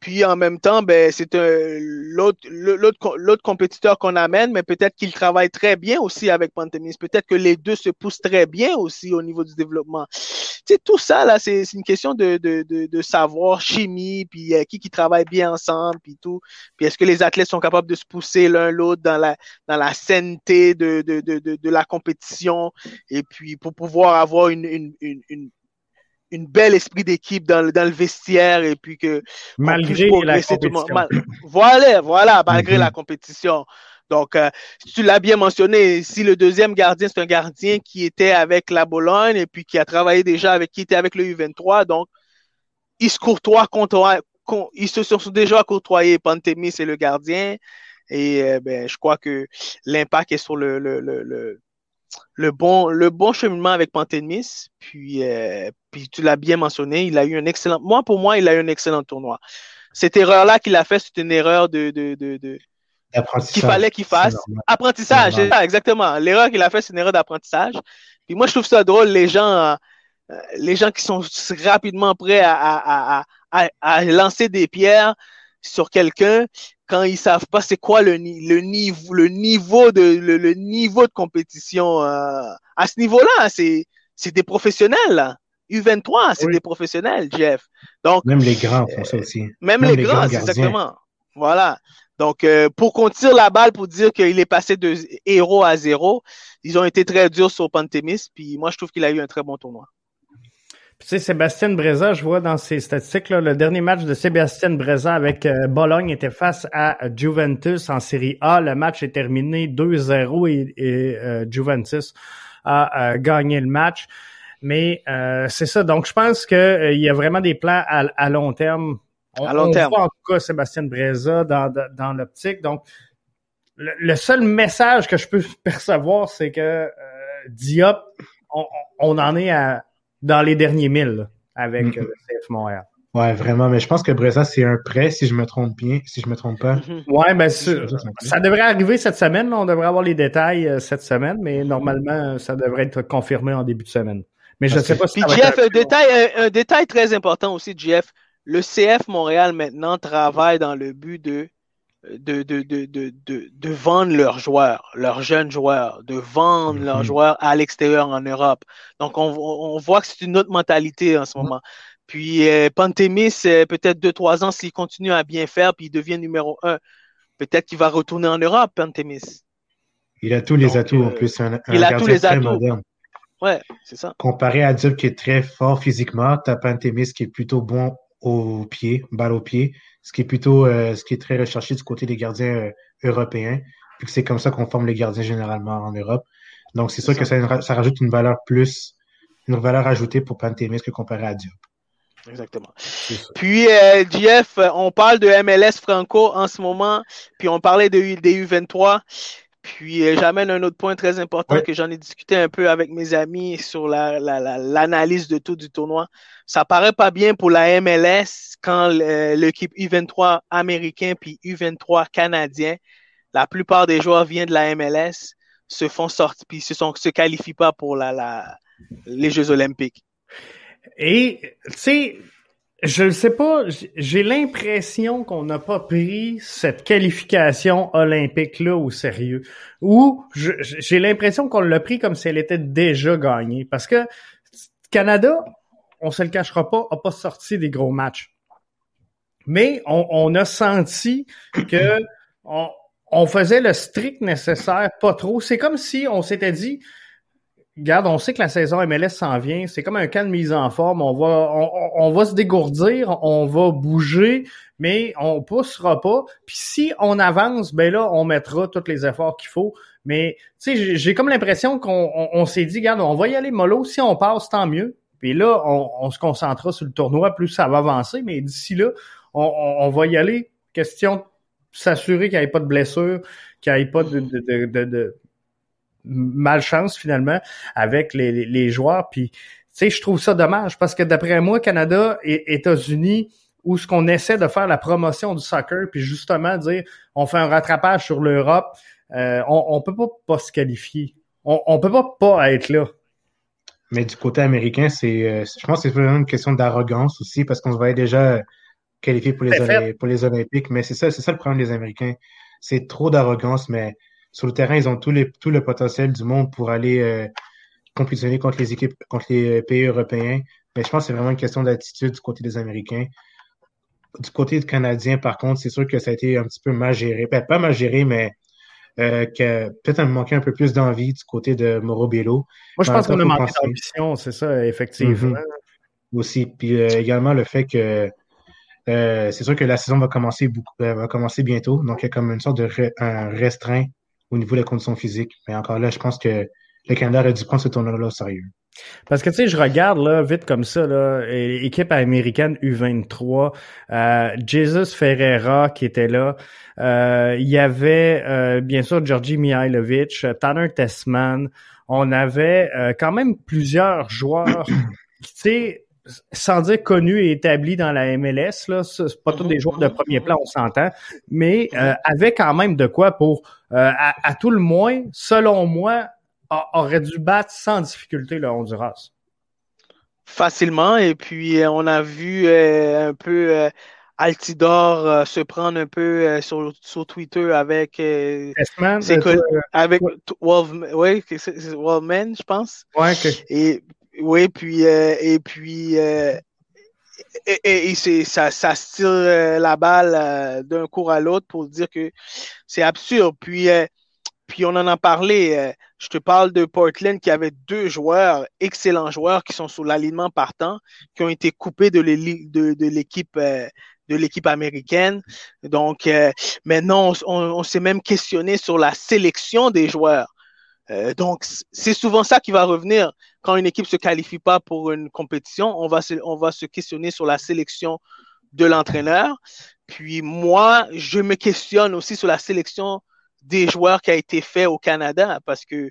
Puis en même temps, ben, c'est l'autre compétiteur qu'on amène, mais peut-être qu'il travaille très bien aussi avec Pantémis. Peut-être que les deux se poussent très bien aussi au niveau du développement. Tu tout ça, là, c'est une question de, de, de, savoir, chimie, puis euh, qui qui travaille bien ensemble, puis tout. Puis est-ce que les athlètes sont capables de se pousser l'un l'autre dans la, dans la sainteté de, de, de, de, la compétition, et puis pour pouvoir avoir une, une, une une belle esprit d'équipe dans, dans, le vestiaire et puis que malgré la compétition. Voilà, voilà, malgré la mhm. compétition. Donc, euh, tu l'as bien mentionné, si le deuxième gardien, c'est un gardien qui était avec la Bologne et puis qui a travaillé déjà avec, qui était avec le U23, donc ils se courtoient contre, se sont déjà courtoyés. Pantémis, c'est le gardien. Et euh, ben, je crois que l'impact est sur le, le, le le bon, le bon cheminement avec Pantémis. Puis, euh, puis tu l'as bien mentionné, il a eu un excellent. Moi, pour moi, il a eu un excellent tournoi. Cette erreur-là qu'il a fait, c'est une erreur de, de, de, de qu'il fallait qu'il fasse. Apprentissage, exactement. L'erreur qu'il a fait, c'est une erreur d'apprentissage. Puis moi, je trouve ça drôle, les gens, euh, les gens qui sont rapidement prêts à, à, à, à lancer des pierres sur quelqu'un quand ils savent pas c'est quoi le, le niveau le niveau de le, niveau de compétition euh, à ce niveau-là c'est c'est des professionnels U23 c'est des professionnels Jeff. Donc même les grands font ça aussi. même, les, grands, exactement. Voilà donc euh, pour qu'on tire la balle pour dire qu'il est passé de héros à zéro ils ont été très durs sur Pantémis puis moi je trouve qu'il a eu un très bon tournoi tu sais, Sébastien Breza, je vois dans ses statistiques, là, le dernier match de Sébastien Breza avec euh, Bologne était face à Juventus en Série A. Le match est terminé 2-0 et, euh, Juventus a gagné le match. Mais euh, c'est ça. Donc, je pense qu'il y a vraiment des plans à, long terme. À long terme. Voit en tout cas Sébastien Breza dans, dans l'optique. Donc, le, seul message que je peux [LAUGHS] percevoir, c'est que Diop, on, on en est à dans les derniers milles avec mm-hmm. le CF Montréal. Ouais, vraiment, mais je pense que Breza, c'est un prêt, si je me trompe bien, si je me trompe pas. Mm-hmm. Ouais, ben, ça devrait arriver cette semaine, on devrait avoir les détails euh, cette semaine, mais normalement, ça devrait être confirmé en début de semaine. Mais je ne sais pas si Puis, Jeff, un détail, un, détail très important aussi, Jeff. Le CF Montréal maintenant travaille dans le but de de, de, de, de, de, vendre leurs joueurs, leurs jeunes joueurs, de vendre leurs mhm. joueurs à l'extérieur en Europe. Donc, on, on voit que c'est une autre mentalité en ce moment. Puis euh, Pantémis, euh, peut-être deux, trois ans, s'il continue à bien faire, puis il devient numéro un, peut-être qu'il va retourner en Europe, Pantémis. Il a tous les atouts en plus. Un, il a tous les atouts. Moderne. Ouais, c'est ça. Comparé à Diop qui est très fort physiquement, t'as Pantémis qui est plutôt bon au pied, balle au pied, ce qui est plutôt ce qui est très recherché du côté des gardiens européens, puis c'est comme ça qu'on forme les gardiens généralement en Europe. Donc c'est sûr que ça, ça, rajoute une valeur plus, une valeur ajoutée pour Pantémis que comparé à Diop. Exactement. Puis, euh, Jeff, on parle de MLS Franco en ce moment, puis on parlait de, des U23. Puis, euh, j'amène un autre point très important que j'en ai discuté un peu avec mes amis sur l'analyse la, de tout du tournoi. Ça paraît pas bien pour la MLS quand l'équipe U23 américain puis U23 canadien, la plupart des joueurs viennent de la MLS, se font sortir puis se, sont, se qualifient pas pour la, la, les Jeux olympiques. Et, tu sais, je ne sais pas, j'ai l'impression qu'on n'a pas pris cette qualification olympique-là au sérieux. Ou j'ai l'impression qu'on l'a pris comme si elle était déjà gagnée. Parce que Canada, on se le cachera pas, a pas sorti des gros matchs. Mais on, a senti que on, on faisait le strict nécessaire, pas trop. C'est comme si on s'était dit, Regarde, on sait que la saison MLS s'en vient. C'est comme un cas de mise en forme. On va, on, va se dégourdir, on va bouger, mais on poussera pas. Puis si on avance, ben là, on mettra tous les efforts qu'il faut. Mais tu sais, j'ai comme l'impression qu'on s'est dit, regarde, on va y aller mollo. Si on passe, tant mieux. Puis là, on, se concentrera sur le tournoi, plus ça va avancer. Mais d'ici là, on, va y aller. Question de s'assurer qu'il n'y ait pas de blessure, qu'il n'y ait pas de malchance finalement avec les, les, joueurs. Puis, tu sais, je trouve ça dommage parce que d'après moi, Canada et États-Unis, où ce qu'on essaie de faire la promotion du soccer, puis justement dire, on fait un rattrapage sur l'Europe, euh, on, on peut pas pas se qualifier. On, on peut pas pas être là. Mais du côté américain, c'est, euh, je pense que c'est vraiment une question d'arrogance aussi, parce qu'on se voyait déjà qualifié pour les, pour les Olympiques. Mais c'est ça, c'est ça le problème des Américains. C'est trop d'arrogance, mais sur le terrain, ils ont tout, les, tout le potentiel du monde pour aller euh, compétitionner contre les équipes, contre les euh, pays européens. Mais je pense que c'est vraiment une question d'attitude du côté des Américains. Du côté du Canadien, par contre, c'est sûr que ça a été un petit peu mal géré. Ben, pas mal géré, mais euh, que peut-être manqué un peu plus d'envie du côté de Mauro Bello. Moi, je pense qu'on a manqué d'ambition, c'est ça, effectivement. Mm-hmm. Aussi. Puis euh, également le fait que c'est sûr que la saison va commencer beaucoup, va commencer bientôt. Donc, il y a comme une sorte de un restreint au niveau des conditions physiques. Mais encore là, je pense que le Canada aurait dû prendre ce tournoi-là au sérieux. Parce que tu sais, je regarde là vite comme ça là, équipe américaine U23, euh, Jesus Ferreira qui était là, euh, il y avait euh, bien sûr Georgi Mihailovic, Tanner Tessman, on avait euh, quand même plusieurs joueurs tu sais sans dire connus et établis dans la MLS, là, c'est pas tous des joueurs de premier plan, on s'entend, mais euh, avait quand même de quoi pour, euh, à, tout le moins, selon moi, aurait dû battre sans difficulté le Honduras. Facilement, et puis euh, on a vu un peu Altidor se prendre un peu sur, sur Twitter avec avec Wallman, je pense. Ouais, Et oui, puis euh, et puis euh, et, c'est ça, se tire euh, la balle d'un cours à l'autre pour dire que c'est absurde. Puis puis on en a parlé. je te parle de Portland qui avait deux joueurs, excellents joueurs, qui sont sur l'alignement partant, qui ont été coupés de l'équipe de l'équipe américaine. Donc maintenant, on, s'est même questionné sur la sélection des joueurs. Donc, c'est souvent ça qui va revenir quand une équipe se qualifie pas pour une compétition. On va se, on va se questionner sur la sélection de l'entraîneur. Puis moi, je me questionne aussi sur la sélection des joueurs qui a été fait au Canada parce que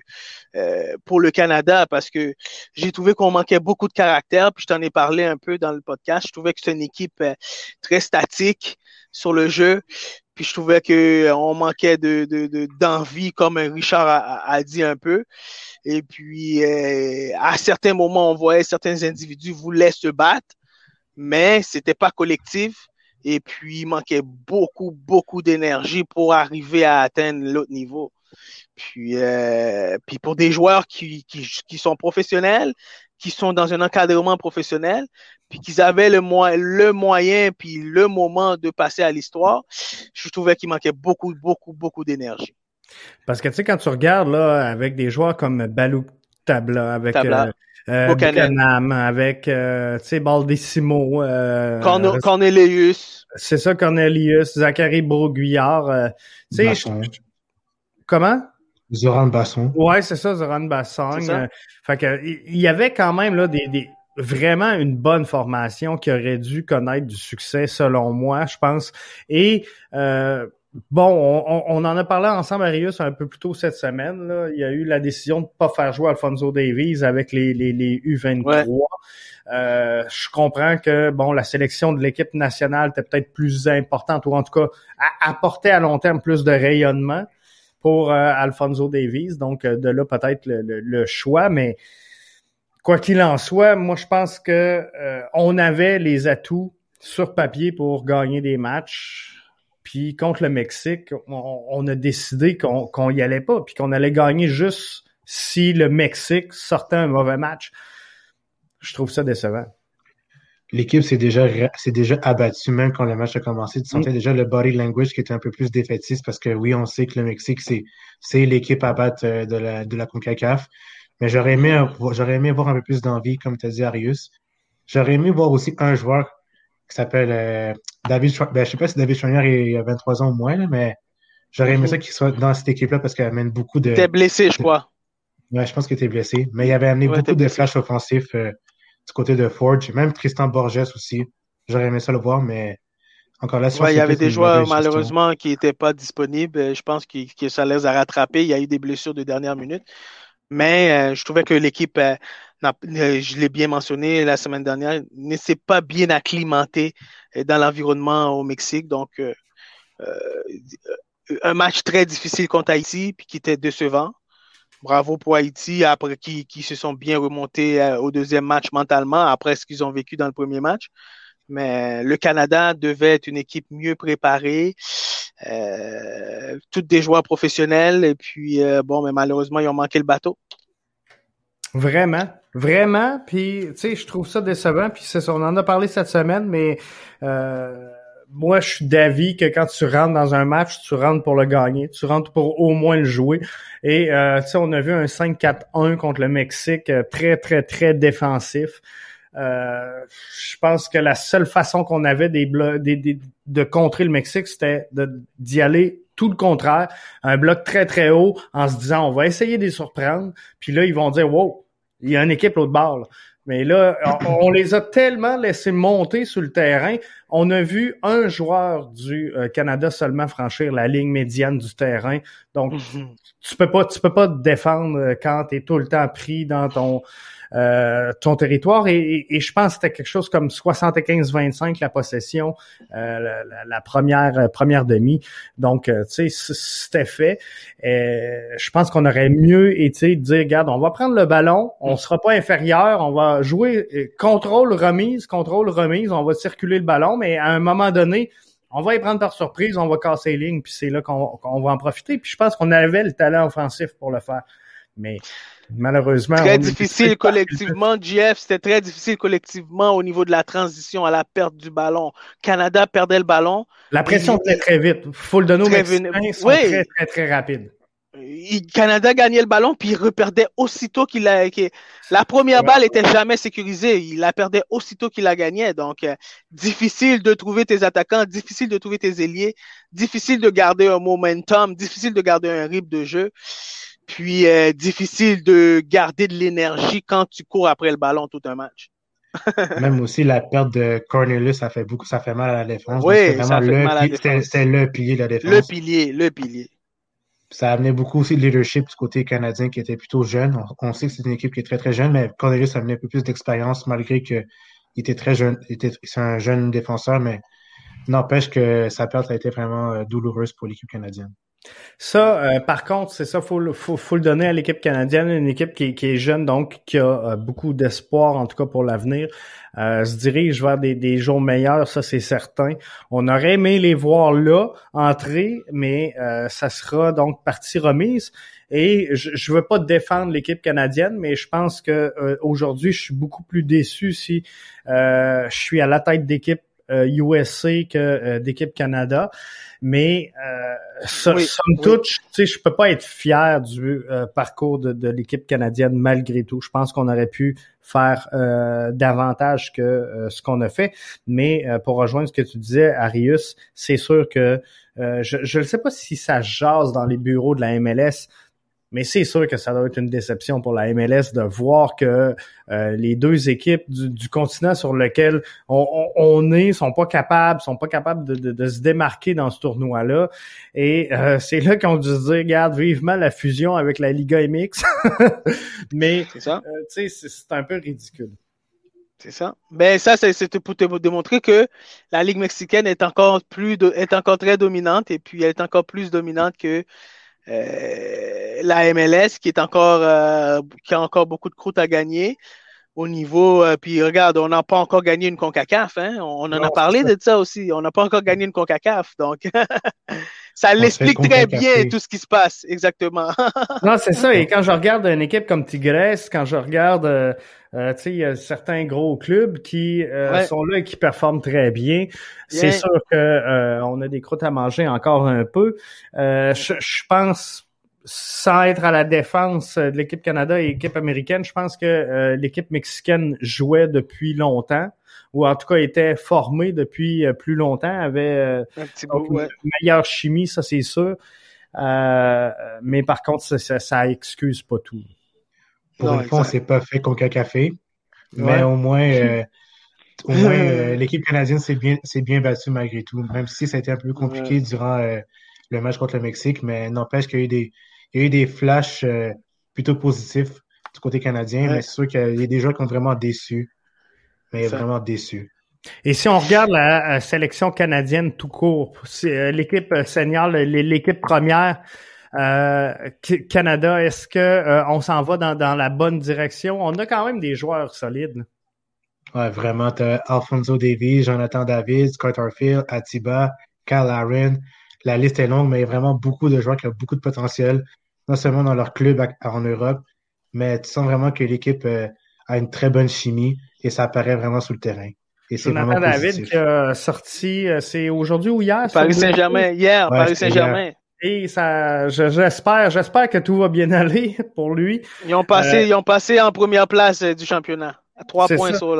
euh, pour le Canada parce que j'ai trouvé qu'on manquait beaucoup de caractère puis je t'en ai parlé un peu dans le podcast je trouvais que c'est une équipe euh, très statique sur le jeu puis je trouvais que euh, manquait de, d'envie, comme Richard a, dit un peu. Et puis euh, à certains moments, on voyait certains individus voulaient se battre, mais c'était pas collectif. Et puis il manquait beaucoup, beaucoup d'énergie pour arriver à atteindre l'autre niveau. Puis, euh, puis pour des joueurs qui, qui, qui sont professionnels, qui sont dans un encadrement professionnel, puis qu'ils avaient le, le moyen, puis le moment de passer à l'histoire, je trouvais qu'il manquait beaucoup, beaucoup, beaucoup d'énergie. Parce que tu sais, quand tu regardes là, avec des joueurs comme Balou Tabla, avec euh, euh avec euh, tu sais Baldissimo, euh, Cornelius. C'est ça, Cornelius, Zachary Broguillard. Euh, tu sais, comment? Zoran Basson. Ouais, c'est ça, Zoran Basson. Euh, fait que il y avait quand même là des, des vraiment une bonne formation qui aurait dû connaître du succès selon moi, je pense. Et euh, Bon, on, en a parlé ensemble, Arius, un peu plus tôt cette semaine. Là. Il y a eu la décision de ne pas faire jouer Alfonso Davies avec les, les, les U23. Euh, je comprends que bon, la sélection de l'équipe nationale était peut-être plus importante, ou en tout cas apportait à long terme plus de rayonnement pour euh, Alfonso Davies. Donc, euh, de là peut-être le, choix, mais quoi qu'il en soit, moi je pense que on avait les atouts sur papier pour gagner des matchs puis contre le Mexique, on, a décidé qu'on qu'on y allait pas, puis qu'on allait gagner juste si le Mexique sortait un mauvais match. Je trouve ça décevant. L'équipe s'est déjà, déjà abattue même quand le match a commencé. Tu sentais mm. déjà le body language qui était un peu plus défaitiste parce que oui, on sait que le Mexique, c'est, c'est l'équipe à battre euh, de la, de la CONCACAF. Mais j'aurais aimé, j'aurais aimé voir un peu plus d'envie, comme tu as dit, Arius. J'aurais aimé voir aussi un joueur qui s'appelle euh, David ben, Je sais pas si David Chouanière il a 23 ans ou moins, mais j'aurais aimé ça qu'il soit dans cette équipe-là parce qu'elle amène beaucoup de. T'es blessé, je crois. Ouais, je pense qu'il était blessé. Mais il avait amené beaucoup de flashs offensifs euh, du côté de Forge. Même Tristan Borges aussi. J'aurais aimé ça le voir, mais encore là, ouais, il y avait des joueurs malheureusement qui n'étaient pas disponibles. Je pense que, ça les a rattrapés. Il y a eu des blessures de dernière minute. Mais euh, je trouvais que l'équipe euh, je l'ai bien mentionné la semaine dernière, ne s'est pas bien acclimaté euh, dans l'environnement au Mexique. Donc, euh, un match très difficile contre Haïti, puis qui était décevant. Bravo pour Haïti, après qui, qui se sont bien remontés au deuxième match mentalement, après ce qu'ils ont vécu dans le premier match. Mais le Canada devait être une équipe mieux préparée, euh, toutes des joueurs professionnels, et puis bon, mais malheureusement, ils ont manqué le bateau. Vraiment, vraiment. Puis, tu sais, je trouve ça décevant. Puis, c'est ça, on en a parlé cette semaine, mais euh, moi, je suis d'avis que quand tu rentres dans un match, tu rentres pour le gagner. Tu rentres pour au moins le jouer. Et, euh, tu sais, on a vu un 5-4-1 contre le Mexique, euh, très, très, très défensif. Euh, je pense que la seule façon qu'on avait de contrer le Mexique, c'était d'y aller tout le contraire, un bloc très très haut en se disant on va essayer de les surprendre, puis là ils vont dire wow, il y a une équipe l'autre bord. Mais là, on, les a tellement laissés monter sur le terrain. On a vu un joueur du euh, Canada seulement franchir la ligne médiane du terrain. Donc, mhm. tu peux pas, tu peux pas te défendre euh, quand tu es tout le temps pris dans ton euh, ton territoire. Et, je pense que c'était quelque chose comme 75-25 la possession, euh, la, première euh, première demi. Donc, tu sais, c'était fait. je pense qu'on aurait mieux été de dire, regarde, on va prendre le ballon, on sera pas inférieur, on va jouer contrôle remise, contrôle remise, on va circuler le ballon, mais à un moment donné, on va y prendre par surprise, on va casser les lignes, puis c'est là qu'on va en profiter. Puis je pense qu'on avait le talent offensif pour le faire. Mais malheureusement. Très difficile collectivement, GF, c'était très difficile collectivement au niveau de la transition à la perte du ballon. Canada perdait le ballon. La pression était très vite. Faut le donner aux Mexicains, sont très, très, très rapides. Canada gagnait le ballon, puis il reperdait aussitôt qu'il a. La première balle était jamais sécurisée. Il la perdait aussitôt qu'il la gagnait. Donc, euh, difficile de trouver tes attaquants, difficile de trouver tes ailiers, difficile de garder un momentum, difficile de garder un rythme de jeu. Puis euh, difficile de garder de l'énergie quand tu cours après le ballon tout un match. [LAUGHS] Même aussi la perte de Cornelius, ça fait beaucoup, ça fait mal à la défense. Oui, ça fait le, mal à la défense. C'était le pilier de la défense. Le pilier, le pilier. Ça a amené beaucoup aussi de leadership du côté canadien qui était plutôt jeune. On, sait que c'est une équipe qui est très très jeune, mais Cornelius a amené un peu plus d'expérience malgré qu'il était très jeune. C'est un jeune défenseur, mais n'empêche que sa perte a été vraiment euh, douloureuse pour l'équipe canadienne. Ça, euh, par contre, c'est ça, faut, faut, faut le donner à l'équipe canadienne, une équipe qui, qui, est jeune, donc qui a euh, beaucoup d'espoir, en tout cas pour l'avenir. Euh, se dirige vers des, des jours meilleurs, ça c'est certain. On aurait aimé les voir là, entrer, mais euh, ça sera donc partie remise. Et je ne veux pas défendre l'équipe canadienne, mais je pense que aujourd'hui, je suis beaucoup plus déçu si je suis à la tête d'équipe USA que d'équipe Canada. Mais euh, somme toute, tu sais, je peux pas être fier du euh, parcours de, de l'équipe canadienne malgré tout. Je pense qu'on aurait pu faire euh, davantage que euh, ce qu'on a fait. Mais pour rejoindre ce que tu disais, Arius, c'est sûr que je ne sais pas si ça jase dans les bureaux de la MLS mais c'est sûr que ça doit être une déception pour la MLS de voir que euh, les deux équipes du, continent sur lequel on, on, est sont pas capables, sont pas capables de, se démarquer dans ce tournoi-là. Et euh, c'est là qu'on dû se dire, regarde, vivement la fusion avec la Liga MX. [LAUGHS] Mais euh, tu sais, c'est un peu ridicule. C'est ça. Mais ben, ça, c'est pour te démontrer que la Ligue mexicaine est encore plus est encore très dominante et puis elle est encore plus dominante que la MLS qui est encore euh, qui a encore beaucoup de croûte à gagner au niveau. Euh, puis regarde, on n'a pas encore gagné une CONCACAF. Hein? On en a parlé de ça aussi. On n'a pas encore gagné une CONCACAF. Donc, [LAUGHS] ça l'explique très bien tout ce qui se passe, exactement. [LAUGHS] non, c'est ça. Et quand je regarde une équipe comme Tigres, quand je regarde, euh, euh tu sais, il y a certains gros clubs qui euh, sont là et qui performent très bien. C'est sûr que on a des croûtes à manger encore un peu. je, je pense sans être à la défense de l'équipe Canada et l'équipe américaine, je pense que euh, l'équipe mexicaine jouait depuis longtemps ou en tout cas était formée depuis euh, plus longtemps, avait euh, une meilleure chimie, ça c'est sûr. mais par contre, ça, ça, excuse pas tout. Pour une fois, c'est pas fait comme café, mais au moins, [LAUGHS] au moins l'équipe canadienne s'est bien, bien battue malgré tout, même si ça a été un peu compliqué durant le match contre le Mexique, mais n'empêche qu'il y a eu des il y a eu des flashs euh, plutôt positifs du côté canadien, mais c'est sûr qu'il y a des joueurs qui ont vraiment déçu. Mais vraiment déçu. Et si on regarde la, sélection canadienne tout court, euh, l'équipe euh, senior, l'équipe première, euh, Canada, est-ce que on s'en va dans, la bonne direction? On a quand même des joueurs solides. Ouais, vraiment. As Alfonso Davies, Jonathan David, Scott Arfield, Atiba, Kyle Aaron. La liste est longue, mais il y a vraiment beaucoup de joueurs qui ont beaucoup de potentiel non seulement dans leur club en Europe, mais tu sens vraiment que l'équipe euh, a une très bonne chimie et ça apparaît vraiment sur le terrain. Et c'est vraiment David qui a sorti, euh, c'est aujourd'hui ou hier? Paris Saint-Germain, hier, Paris Saint-Germain. Et ça, j'espère, j'espère que tout va bien [LAUGHS] aller pour lui. Ils ont passé, euh, ils ont passé en première place du championnat. À trois points sur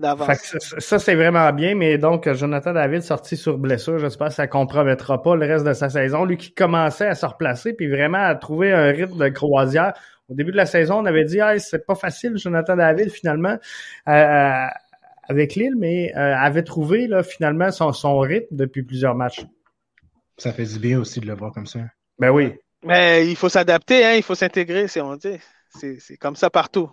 l'avance. Ça, c'est vraiment bien, mais donc Jonathan David sorti sur blessure, j'espère que ça compromettra pas le reste de sa saison. Lui qui commençait à se replacer puis vraiment à trouver un rythme de croisière. Au début de la saison, on avait dit c'est pas facile, Jonathan David, finalement, euh, euh, avec Lille, mais euh, avait trouvé là, finalement son, son rythme depuis plusieurs matchs. Ça fait du bien aussi de le voir comme ça. Ben oui. Mais il faut s'adapter, hein, il faut s'intégrer, c'est on dit. C'est comme ça partout.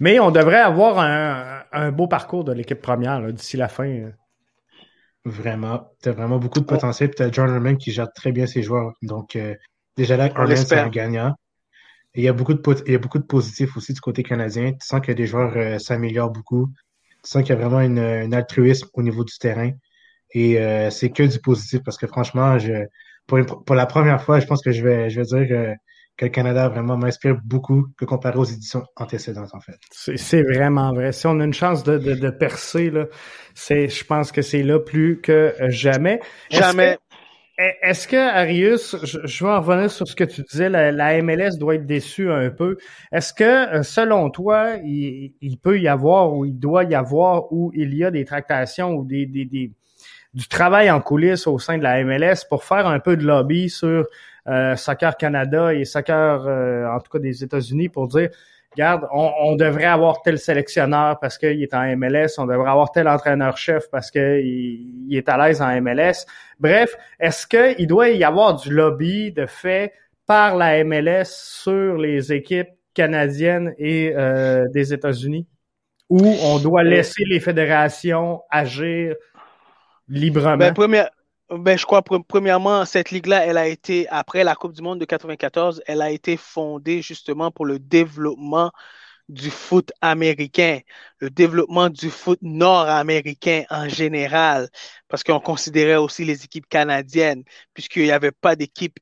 Mais on devrait avoir un, beau parcours de l'équipe première d'ici la fin. Vraiment. Tu as vraiment beaucoup de potentiel. Puis tu as John Herman qui gère très bien ses joueurs. Donc, euh, déjà là, Herman, c'est un gagnant. Il y, a beaucoup de, il y a beaucoup de positifs aussi du côté canadien. Tu sens que les joueurs euh, s'améliorent beaucoup. Tu sens qu'il y a vraiment une, un altruisme au niveau du terrain. Et euh, c'est que du positif parce que franchement, je, pour, pour, la première fois, je pense que je vais, je vais dire que le Canada vraiment m'inspire beaucoup que comparé aux éditions antécédentes, en fait. C'est vraiment vrai. Si on a une chance de, de, de percer, là, c'est, je pense que c'est là plus que jamais. Jamais. Est-ce que, Arius, je, vais en revenir sur ce que tu disais, la, MLS doit être déçue un peu. Est-ce que, euh, selon toi, il, il, peut y avoir ou il doit y avoir ou il y a des tractations ou des, des, des, du travail en coulisses au sein de la MLS pour faire un peu de lobby sur euh, Soccer Canada et Soccer, euh, en tout cas des États-Unis, pour dire, regarde, on, devrait avoir tel sélectionneur parce qu'il est en MLS, on devrait avoir tel entraîneur-chef parce qu'il il est à l'aise en MLS. Bref, est-ce qu'il doit y avoir du lobby de fait par la MLS sur les équipes canadiennes et euh, des États-Unis? Ou on doit laisser les fédérations agir librement? Ben, Ben, je crois, premièrement, cette ligue-là, elle a été, après la Coupe du Monde de 94, elle a été fondée justement pour le développement du foot américain, le développement du foot nord-américain en général, parce qu'on considérait aussi les équipes canadiennes, puisqu'il n'y avait pas d'équipe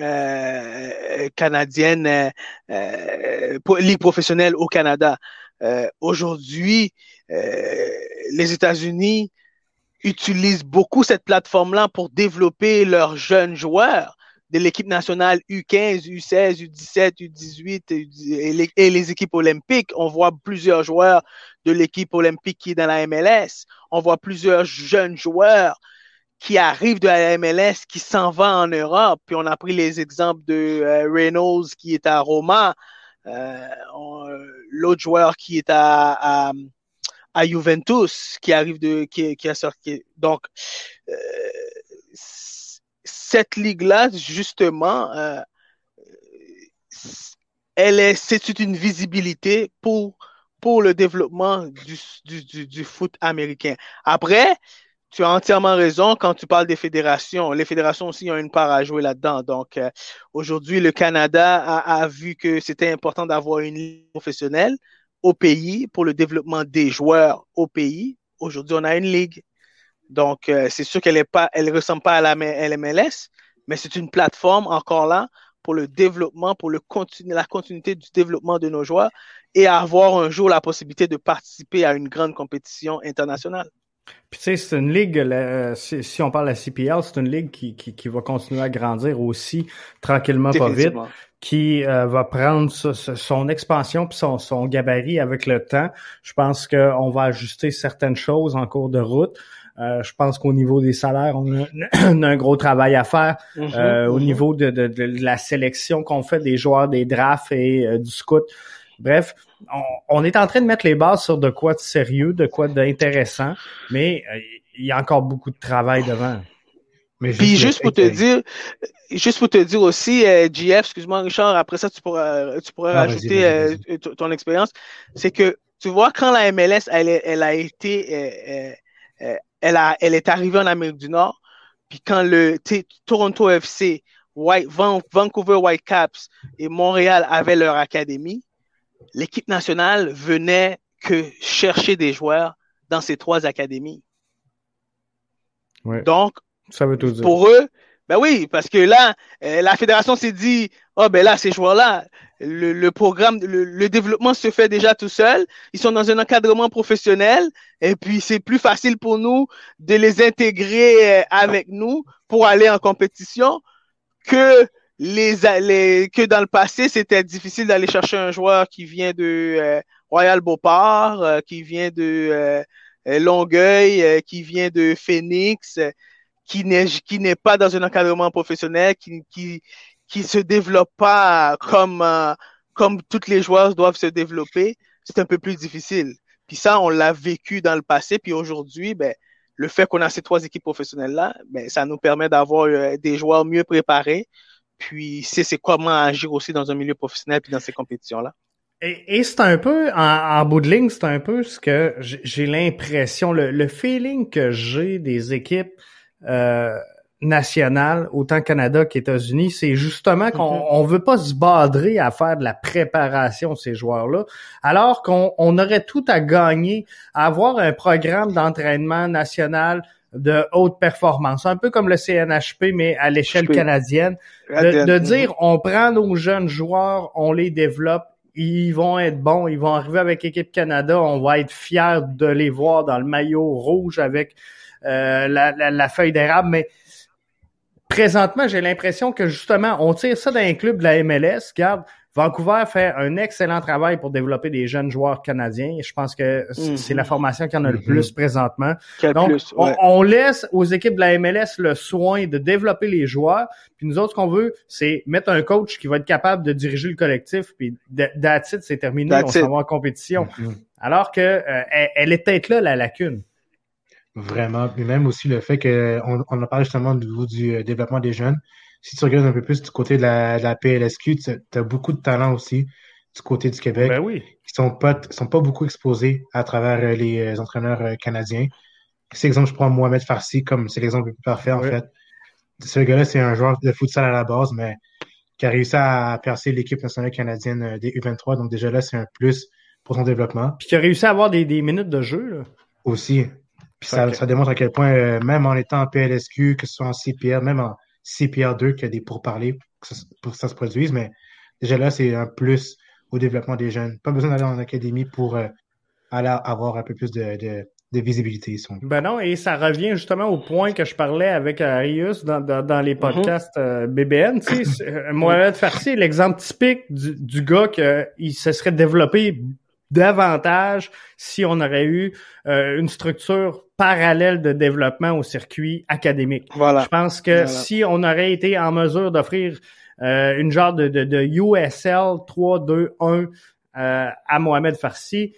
euh, canadienne, euh, euh ligue professionnelle au Canada. Euh, aujourd'hui, les États-Unis utilisent beaucoup cette plateforme-là pour développer leurs jeunes joueurs de l'équipe nationale U15, U16, U17, U18 et les, équipes olympiques. On voit plusieurs joueurs de l'équipe olympique qui est dans la MLS. On voit plusieurs jeunes joueurs qui arrivent de la MLS, qui s'en vont en Europe. Puis on a pris les exemples de euh, Reynolds qui est à Roma, euh, l'autre joueur qui est à, à, Juventus, qui arrive de, qui, qui a sorti. Donc, euh, cette ligue-là, justement, euh, elle est, c'est une visibilité pour, pour le développement du, du, du, foot américain. Après, tu as entièrement raison quand tu parles des fédérations. Les fédérations aussi ont une part à jouer là-dedans. Donc, euh, aujourd'hui, le Canada a, a vu que c'était important d'avoir une ligue professionnelle au pays pour le développement des joueurs au pays. Aujourd'hui, on a une ligue. Donc, euh, c'est sûr qu'elle est pas, elle ressemble pas à la MLS, mais c'est une plateforme encore là pour le développement, pour le continu, la continuité du développement de nos joueurs et avoir un jour la possibilité de participer à une grande compétition internationale. Puis tu sais, c'est une ligue, si, on parle de la CPL, c'est une ligue qui, qui, qui, va continuer à grandir aussi tranquillement, pas vite, qui euh, va prendre son expansion puis son, son gabarit avec le temps. Je pense qu'on va ajuster certaines choses en cours de route. Euh, je pense qu'au niveau des salaires, on a, [CLEARS THROAT] un gros travail à faire. Mhm, euh, au mhm. niveau de, de, de, la sélection qu'on fait des joueurs, des drafts et euh, du scout. Bref, on, on, est en train de mettre les bases sur de quoi de sérieux, de quoi d'intéressant, mais il y a encore beaucoup de travail devant. Mais Puis juste pour te dire, juste pour te dire aussi, euh, GF, excuse-moi Richard, après ça tu pourras, tu pourras rajouter ton expérience, c'est que tu vois quand la MLS elle, elle a été elle, a, elle est arrivée en Amérique du Nord. Puis quand le Toronto FC, White, Vancouver Whitecaps et Montréal avaient leur académie, l'équipe nationale venait que chercher des joueurs dans ces trois académies. Donc, ça veut tout dire. pour eux, ben oui, parce que là, euh, la fédération s'est dit, oh ben là, ces joueurs-là, le, programme, le, développement se fait déjà tout seul. Ils sont dans un encadrement professionnel et puis c'est plus facile pour nous de les intégrer euh, avec nous pour aller en compétition que les, que dans le passé c'était difficile d'aller chercher un joueur qui vient de euh, Royal Beauport, qui vient de Longueuil, qui vient de Phoenix qui n'est qui n'est pas dans un encadrement professionnel, qui qui qui se développe pas comme euh, comme toutes les joueurs doivent se développer, c'est un peu plus difficile. Puis ça, on l'a vécu dans le passé, puis aujourd'hui, ben le fait qu'on a ces trois équipes professionnelles là, ben ça nous permet d'avoir euh, des joueurs mieux préparés, puis c'est c'est comment agir aussi dans un milieu professionnel puis dans ces compétitions là. Et, c'est un peu, en, bout de ligne, c'est un peu ce que j'ai l'impression, le, le feeling que j'ai des équipes euh, nationale, autant Canada qu'États-Unis, c'est justement qu'on mhm. on veut pas se badrer à faire de la préparation de ces joueurs-là, alors qu'on on aurait tout à gagner à avoir un programme d'entraînement national de haute performance, un peu comme le CNHP, mais à l'échelle canadienne, de, de, dire on prend nos jeunes joueurs, on les développe, ils vont être bons, ils vont arriver avec l'équipe Canada, on va être fiers de les voir dans le maillot rouge avec euh, la, la, feuille d'érable, mais présentement, j'ai l'impression que justement, on tire ça d'un club de la MLS. Regarde, Vancouver fait un excellent travail pour développer des jeunes joueurs canadiens. Je pense que c'est la mhm. formation qui en a le mhm. plus présentement. Donc, on, laisse aux équipes de la MLS le soin de développer les joueurs. Puis nous autres, ce qu'on veut, c'est mettre un coach qui va être capable de diriger le collectif. Puis that's c'est terminé, on s'en va en compétition. Mhm. Alors que euh, elle est peut-être là, la lacune. Vraiment. mais même aussi le fait qu'on on a parlé justement du, du euh, développement des jeunes. Si tu regardes un peu plus du côté de la, de la PLSQ, tu as beaucoup de talents aussi du côté du Québec. Ben oui. Qui sont pas, sont pas beaucoup exposés à travers euh, les euh, entraîneurs canadiens. Si exemple, je prends Mohamed Farsi comme c'est l'exemple le plus parfait, en fait. Ce gars-là, c'est un joueur de futsal à la base, mais qui a réussi à percer l'équipe nationale canadienne euh, des U23. Donc déjà là, c'est un plus pour son développement. Puis qui a réussi à avoir des, des minutes de jeu. Là. Aussi. Puis ça, ça, démontre à quel point, euh, même en étant en PLSQ, que ce soit en CPR, même en CPR2, qu'il y a des pourparlers pour que ça, se produise, mais déjà là, c'est un plus au développement des jeunes. Pas besoin d'aller en académie pour euh, aller avoir un peu plus de, de, de visibilité. Ben non, et ça revient justement au point que je parlais avec Arius dans, dans, dans les mhm. podcasts euh, BBN. Tu sais, euh, Mohamed Farsi est l'exemple typique du, du gars qui se serait développé davantage si on aurait eu euh, une structure parallèle de développement au circuit académique. Voilà. Je pense que si on aurait été en mesure d'offrir une genre de, de, de USL 3-2-1 à Mohamed Farsi,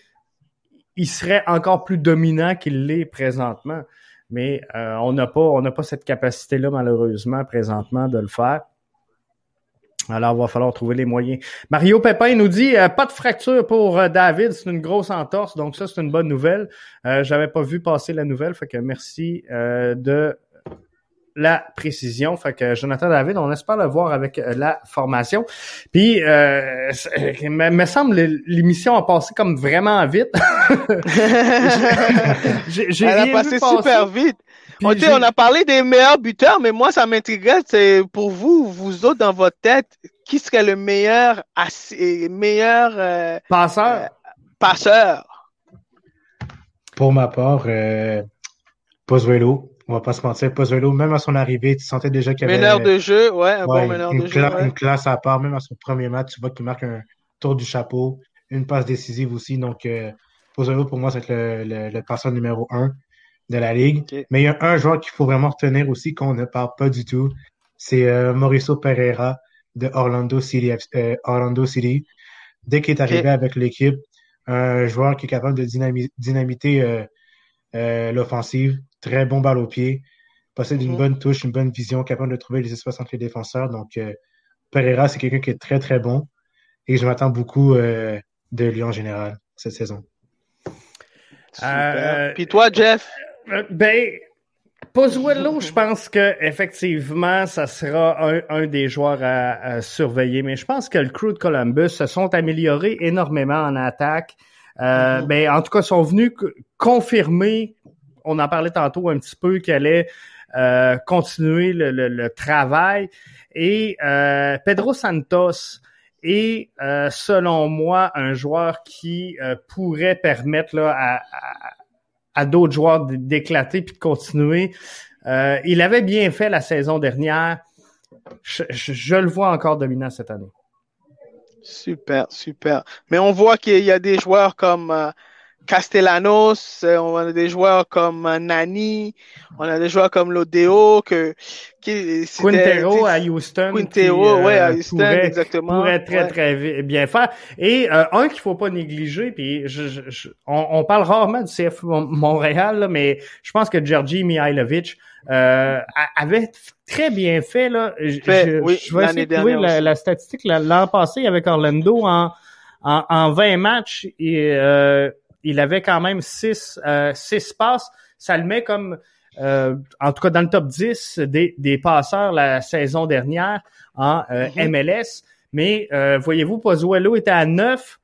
il serait encore plus dominant qu'il l'est présentement. Mais euh, on n'a pas, on n'a pas cette capacité-là, malheureusement, présentement, de le faire. Alors, il va falloir trouver les moyens. Mario Pépin nous dit euh, pas de fracture pour euh, David, c'est une grosse entorse, donc ça c'est une bonne nouvelle. Euh, J'avais pas vu passer la nouvelle, fait que merci de la précision. Fait que Jonathan David, on espère le voir avec euh, la formation. Puis, euh, me, semble l'émission a passé comme vraiment vite. [LAUGHS] [LAUGHS] j'ai, Elle a passé super vite. On, on, a parlé des meilleurs buteurs, mais moi, ça m'intriguait. C'est pour vous, vous autres, dans votre tête, qui serait le meilleur, meilleur euh, passeur? Euh, passeur? Pour ma part, euh, Pozuelo on va pas se mentir, Pozuelo, même à son arrivée, tu sentais déjà qu'il y avait. Meneur de jeu, ouais, un bon meneur de jeu. Une classe à part, même à son premier match, tu vois qu'il marque un tour du chapeau, une passe décisive aussi. Donc, euh, Pozuelo, pour moi, c'est le, le, le, passeur numéro un de la ligue. Mais il y a un joueur qu'il faut vraiment retenir aussi qu'on ne parle pas du tout. C'est euh, Mauricio Pereira de Orlando City. Euh, Orlando City. Dès qu'il est arrivé avec l'équipe, un joueur qui est capable de dynamiter euh, euh, l'offensive, très bon balle au pied, possède une mhm. bonne touche, une bonne vision, capable de trouver les espaces entre les défenseurs. Donc, euh, Pereira, c'est quelqu'un qui est très, très bon et je m'attends beaucoup euh, de lui en général cette saison. Euh, Puis toi, Jeff? Ben, Pozuelo, je pense que effectivement, ça sera un, des joueurs à, surveiller. Mais je pense que le crew de Columbus se sont améliorés énormément en attaque. Euh, mhm. ben, en tout cas, sont venus confirmer on en parlait tantôt un petit peu, qu'elle allait euh, continuer le, travail. Et euh, Pedro Santos est, euh, selon moi, un joueur qui pourrait permettre là, à, d'autres joueurs d'éclater puis de continuer. il avait bien fait la saison dernière. je le vois encore dominant cette année. Super, super. Mais on voit qu'il y a des joueurs comme Castellanos, euh, on a des joueurs comme euh, Nani, on a des joueurs comme Lodeo, que, qui, Quintero à Houston. Quintero, ouais, à euh, Houston, pourrait, exactement. Pourrait très, très bien faire. Et un qu'il faut pas négliger, puis je, on, parle rarement du CF Montréal, mais je pense que Georgi Mihailovic avait très bien fait. Là. je, je vais essayer de trouver la, la, statistique. L'an passé, avec Orlando, en, en, en 20 matchs, et, il avait quand même six, euh, six passes. Ça le met comme, euh, en tout cas dans le top 10 des, des passeurs la saison dernière en MLS. Euh, mm-hmm. Mais voyez-vous, Pozuelo était à 9.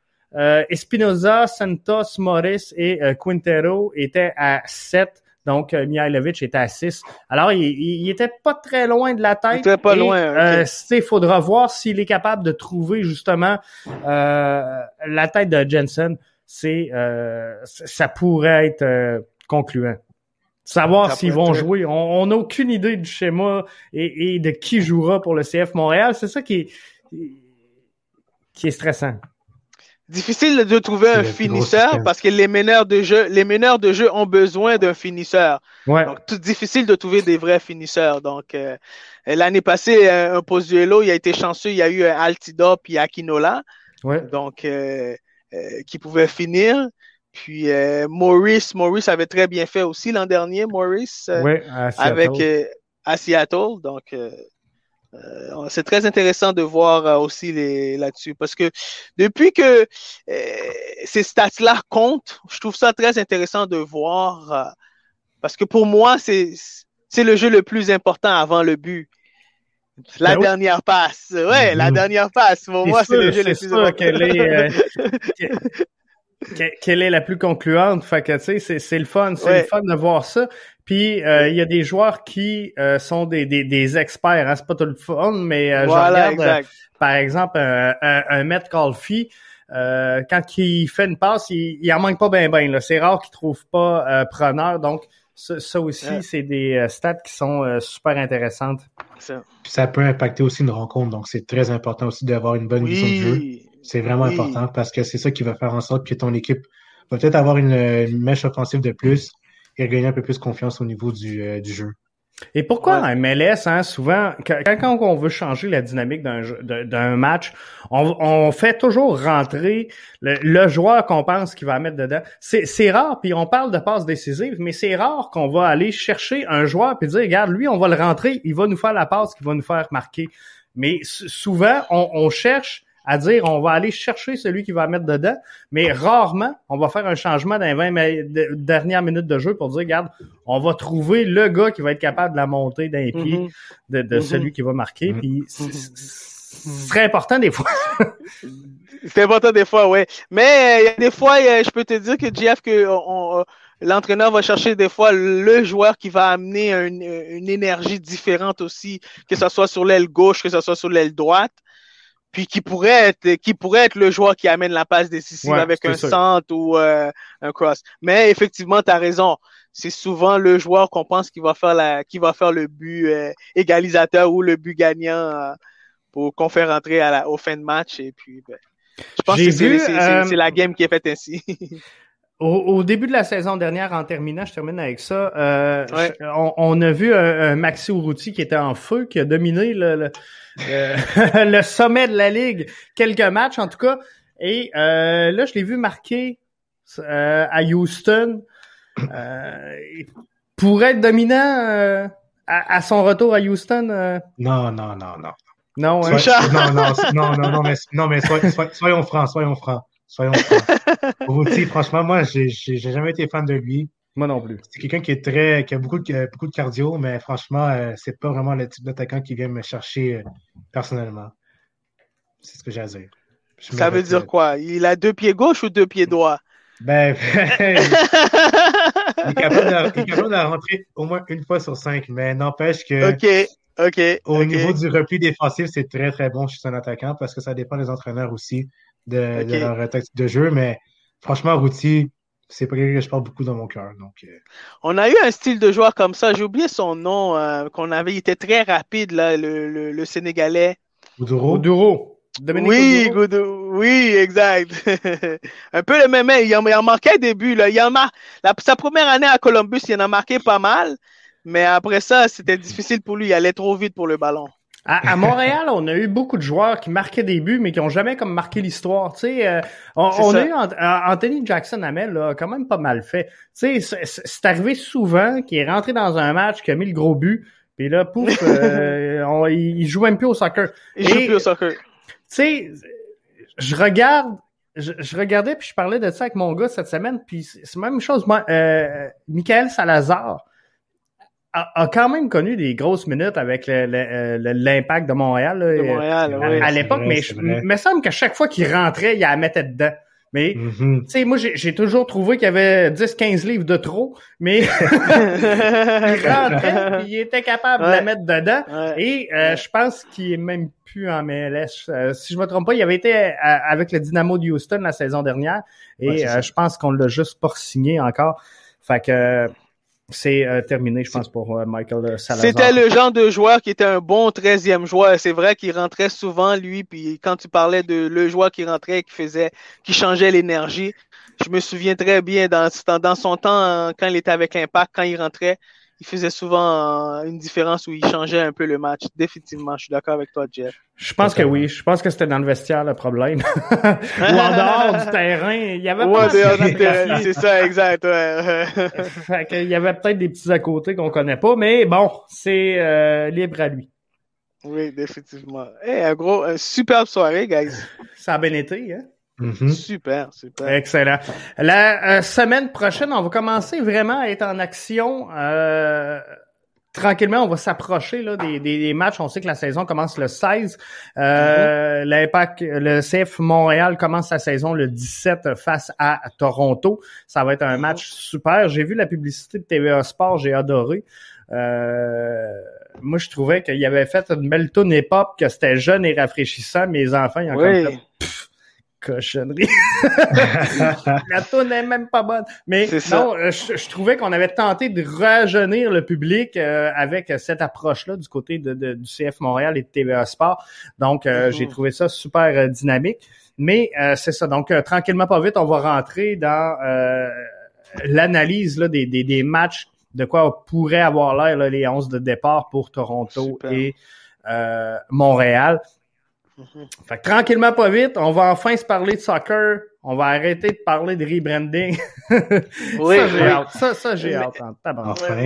Espinoza, Santos, Morris et Quintero étaient à 7. Donc, Mihailovic était à 6. Alors, il, il, était pas très loin de la tête. Il était pas loin. Il faudra voir s'il est capable de trouver justement la tête de Jensen c'est euh, ça pourrait être euh, concluant. Savoir s'ils vont jouer. On n'a aucune idée du schéma et, de qui jouera pour le CF Montréal. C'est ça qui est, qui est stressant. Difficile de trouver un finisseur parce que les meneurs de jeu, les meneurs de jeu ont besoin d'un finisseur. Ouais. Donc, tout difficile de trouver des vrais finisseurs. Donc, euh, l'année passée, un Pozuelo, il a été chanceux. Il y a eu un Altidop et Akinola. Ouais. Donc, euh, qui pouvait finir. Puis euh, Maurice, Maurice avait très bien fait aussi l'an dernier, Maurice, euh, avec à Seattle. Donc c'est très intéressant de voir aussi là-dessus parce que depuis que ces stats-là comptent, je trouve ça très intéressant de voir Parce que pour moi, c'est c'est le jeu le plus important avant le but. La ben dernière passe. Ouais, la mm-hmm. dernière passe. Pour moi, c'est le jeu le plus important. Quelle est, euh, [LAUGHS] quelle est la plus concluante? Fait que, tu sais, c'est le fun. C'est le fun de voir ça. Puis, euh, il y a des joueurs qui euh, sont des, des, des experts. Hein? C'est pas tout le fun, mais je regarde, par exemple, un, un, un Matt Calfee, euh, quand il fait une passe, il, il en manque pas bien ben. C'est rare qu'il trouve pas euh, preneur. Donc, ça, aussi, c'est des euh, stats qui sont super intéressantes. Ça. Puis ça peut impacter aussi une rencontre. Donc, c'est très important aussi d'avoir une bonne vision de jeu. C'est vraiment important parce que c'est ça qui va faire en sorte que ton équipe va peut-être avoir une, mèche offensive de plus et gagner un peu plus confiance au niveau du, du jeu. Et pourquoi en MLS, hein, souvent, quand, quand, on veut changer la dynamique d'un match, on, on, fait toujours rentrer le, joueur qu'on pense qu'il va mettre dedans. C'est rare, puis on parle de passes décisives, mais c'est rare qu'on va aller chercher un joueur puis dire, regarde, lui, on va le rentrer, il va nous faire la passe qui va nous faire marquer. Mais souvent, on, on cherche à dire on va aller chercher celui qui va mettre dedans, mais rarement on va faire un changement dans les 20 dernières minutes de jeu pour dire regarde, on va trouver le gars qui va être capable de la monter d'un pied mhm. de, de mhm. celui qui va marquer. Mhm. Puis ce serait important des fois. [LAUGHS] c'est important des fois, ouais. Mais il y a des fois, je peux te dire que Jeff, que on, l'entraîneur va chercher des fois le joueur qui va amener une, une énergie différente aussi, que ce soit sur l'aile gauche, que ce soit sur l'aile droite puis qui pourrait être qui pourrait être le joueur qui amène la passe décisive avec un centre ou euh, un cross. Mais effectivement, tu as raison. C'est souvent le joueur qu'on pense qui va faire la qui va faire le but euh, égalisateur ou le but gagnant euh, pour qu'on fait rentrer à la, au fin de match et puis ben, je pense que c'est la game qui est faite ainsi. [LAUGHS] Au, début de la saison dernière, en terminant, je termine avec ça, on, a vu un, Maxi Urruti qui était en feu, qui a dominé le euh, [LAUGHS] le sommet de la ligue, quelques matchs en tout cas. Et euh, là, je l'ai vu marquer euh, à Houston. il pourrait être dominant à, son retour à Houston. Non, non, non, non. Non, hein? non, non, non, non, non, mais, non, mais soyons francs, soyons francs, soyons [LAUGHS] francs. franchement, moi, j'ai jamais été fan de lui. Moi non plus. C'est quelqu'un qui est très, qui a beaucoup de, beaucoup de cardio, mais franchement, euh, c'est pas vraiment le type d'attaquant qui vient me chercher euh, personnellement. C'est ce que j'ai à dire. Ça veut dire quoi? Il a deux pieds gauche ou deux pieds droits? Ben, [LAUGHS] il, est capable de, rentrer au moins une fois sur cinq, mais n'empêche que. OK. OK. Au niveau du repli défensif, c'est très, très bon chez un attaquant parce que ça dépend des entraîneurs aussi de, de leur tactique de jeu. Mais franchement, Routy, c'est pas quelque que je parle beaucoup dans mon cœur. Donc, euh. On a eu un style de joueur comme ça. J'ai oublié son nom euh, qu'on avait. Il était très rapide, là, le, le, le Sénégalais. Gouduro. Oui, Gouduro. Oui, exact. [LAUGHS] un peu le même. Il en, il en manquait début. Là. Il en a, sa première année à Columbus, il en a marqué pas mal. Mais après ça, c'était difficile pour lui. Il allait trop vite pour le ballon. À, Montréal, on a eu beaucoup de joueurs qui marquaient des buts, mais qui ont jamais comme marqué l'histoire. Tu sais, euh, on, a eu Anthony Jackson Hamel, là, quand même pas mal fait. Tu sais, c'est arrivé souvent qu'il est rentré dans un match, qui a mis le gros but, puis là, pouf, [LAUGHS] euh, il joue même plus au soccer. Il joue plus au soccer. Tu sais, je regarde je, regardais puis je parlais de ça avec mon gars cette semaine puis c'est la même chose moi euh, Michael Salazar a, quand même connu des grosses minutes avec euh, l'impact de Montréal, de Montréal à, l'époque, mais il me semble qu'à chaque fois qu'il rentrait, il la mettait dedans. Mais, mm-hmm. tu sais, moi, j'ai toujours trouvé qu'il y avait 10-15 livres de trop, mais [LAUGHS] il rentrait, il était capable de la mettre dedans. Et euh, je pense qu'il est même plus en MLS. Euh, si je me trompe pas, il avait été avec le Dynamo de Houston la saison dernière. Et je pense qu'on l'a juste pas signé encore. Fait que c'est euh, terminé, je pense, pour euh, Michael euh, Salazar. C'était le genre de joueur qui était un bon 13e joueur. C'est vrai qu'il rentrait souvent, lui, puis quand tu parlais de le joueur qui rentrait, qui faisait, qui changeait l'énergie, je me souviens très bien dans, dans son temps, quand il était avec l'Impact, quand il rentrait, il faisait souvent une différence où il changeait un peu le match. Définitivement, je suis d'accord avec toi, Jeff. Je pense que oui. Je pense que c'était dans le vestiaire le problème. [LAUGHS] Ou en dehors du terrain. Il y avait ouais, terrain. C'est ça, exact. Ouais. [LAUGHS] fait qu'il y avait peut-être des petits à côté qu'on connaît pas, mais bon, c'est euh, libre à lui. Oui, définitivement. Hey, un gros, une superbe soirée, guys. Ça a bien été, hein? Mm-hmm. Super, super. Excellent. La semaine prochaine, on va commencer vraiment à être en action. Euh, tranquillement, on va s'approcher là des, des, matchs. On sait que la saison commence le 16. Euh, mm-hmm. L'Impact, le CF Montréal commence sa saison le 17 face à Toronto. Ça va être un mm-hmm. match super. J'ai vu la publicité de TVA Sport, j'ai adoré. Euh, moi, je trouvais qu'il avait fait une belle tune hip-hop, que c'était jeune et rafraîchissant. Mes enfants, ils ont comme cochonnerie. [LAUGHS] la toune n'est même pas bonne. Mais non, euh, je, trouvais qu'on avait tenté de rajeunir le public euh, avec cette approche-là du côté de, du CF Montréal et de TVA Sport. Donc, euh, mm-hmm. j'ai trouvé ça super dynamique. Mais c'est ça. Donc, tranquillement, pas vite, on va rentrer dans l'analyse des, des, des, matchs, de quoi pourrait avoir l'air les 11 de départ pour Toronto et Montréal. Fait que tranquillement, pas vite, on va enfin se parler de soccer. On va arrêter de parler de rebranding. [LAUGHS] oui, ça, j'ai hâte. Ça, ça j'ai hâte.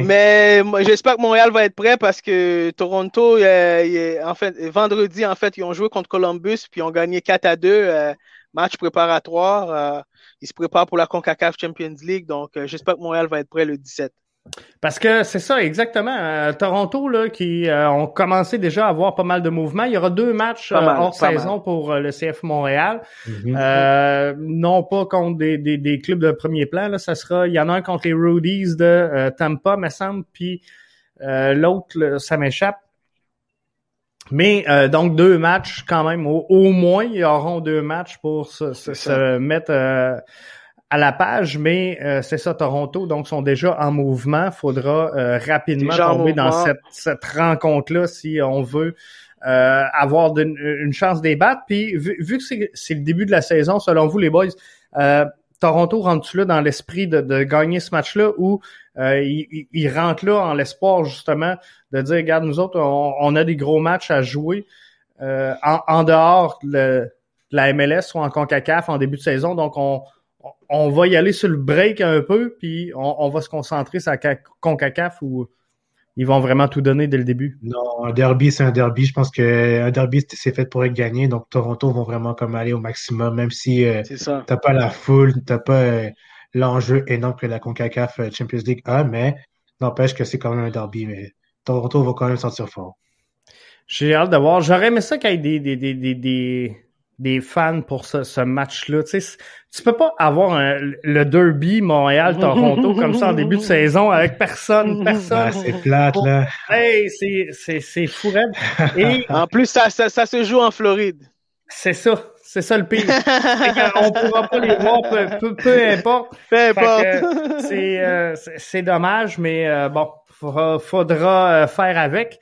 Mais j'espère que Montréal va être prêt parce que Toronto, en fait, vendredi, en fait, ils ont joué contre Columbus puis ils ont gagné 4 à 2. Euh, match préparatoire. Euh, ils se préparent pour la CONCACAF Champions League. Donc, euh, j'espère que Montréal va être prêt le 17. Parce que c'est ça, exactement. Euh, Toronto, là, qui euh, ont commencé déjà à avoir pas mal de mouvements. Il y aura deux matchs euh, hors saison pour le CF Montréal. Mhm. non pas contre des, des, des, clubs de premier plan. Là, ça sera. Il y en a un contre les Rudies de Tampa, me semble, puis l'autre, ça m'échappe. Mais donc deux matchs quand même. Au, moins, il y auront deux matchs pour se, se mettre à la page, mais euh, c'est ça, Toronto, donc sont déjà en mouvement. Faudra euh, rapidement tomber dans cette, cette rencontre-là si on veut euh, avoir une, chance débattre. Puis vu, vu que c'est le début de la saison, selon vous, les boys, Toronto rentre-tu là dans l'esprit de, de, gagner ce match-là ou il, il, rentre là en l'espoir justement de dire, regarde, nous autres, on, a des gros matchs à jouer en, en, dehors de la MLS ou en CONCACAF en début de saison, donc on on va y aller sur le break un peu, puis on, va se concentrer sur la CONCACAF où ils vont vraiment tout donner dès le début? Non, un derby, c'est un derby. Je pense qu'un derby, c'est fait pour être gagné. Donc, Toronto vont vraiment comme aller au maximum, même si euh, t'as pas la foule, t'as pas euh, l'enjeu énorme que la CONCACAF euh, Champions League a, mais n'empêche que c'est quand même un derby. Mais Toronto va quand même sentir fort. J'ai hâte de voir. J'aurais aimé ça qu'il y ait des, des, des, des, des fans pour ce, ce match-là. Tu sais, tu peux pas avoir le derby Montréal-Toronto [LAUGHS] comme ça en début de saison avec personne, [LAUGHS] personne. c'est plate, là. Hey, c'est, c'est, c'est fou, Et [LAUGHS] en plus, ça, ça, ça se joue en Floride. C'est ça. C'est ça le pire. on pourra pas les voir, peu, peu, importe. Peu importe. Euh, c'est, c'est dommage, mais euh, bon, faudra, faudra euh, faire avec.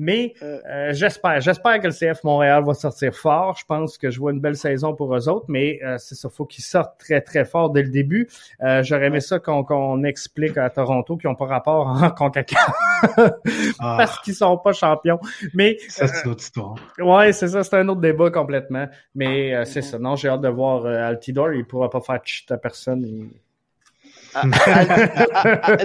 Mais euh. Euh, j'espère, j'espère que le CF Montréal va sortir fort. Je pense que je vois une belle saison pour eux autres, mais euh, c'est ça, faut qu'ils sortent très très fort dès le début. J'aurais aimé ça qu'on explique à Toronto qu'ils n'ont pas rapport en [LAUGHS] Concacaf ah. parce qu'ils sont pas champions. Mais ça c'est une autre histoire. Ouais, c'est ça, c'est un autre débat complètement. Mais c'est ça. Non, j'ai hâte de voir Altidor. Il pourra pas faire cheat à personne. Ah,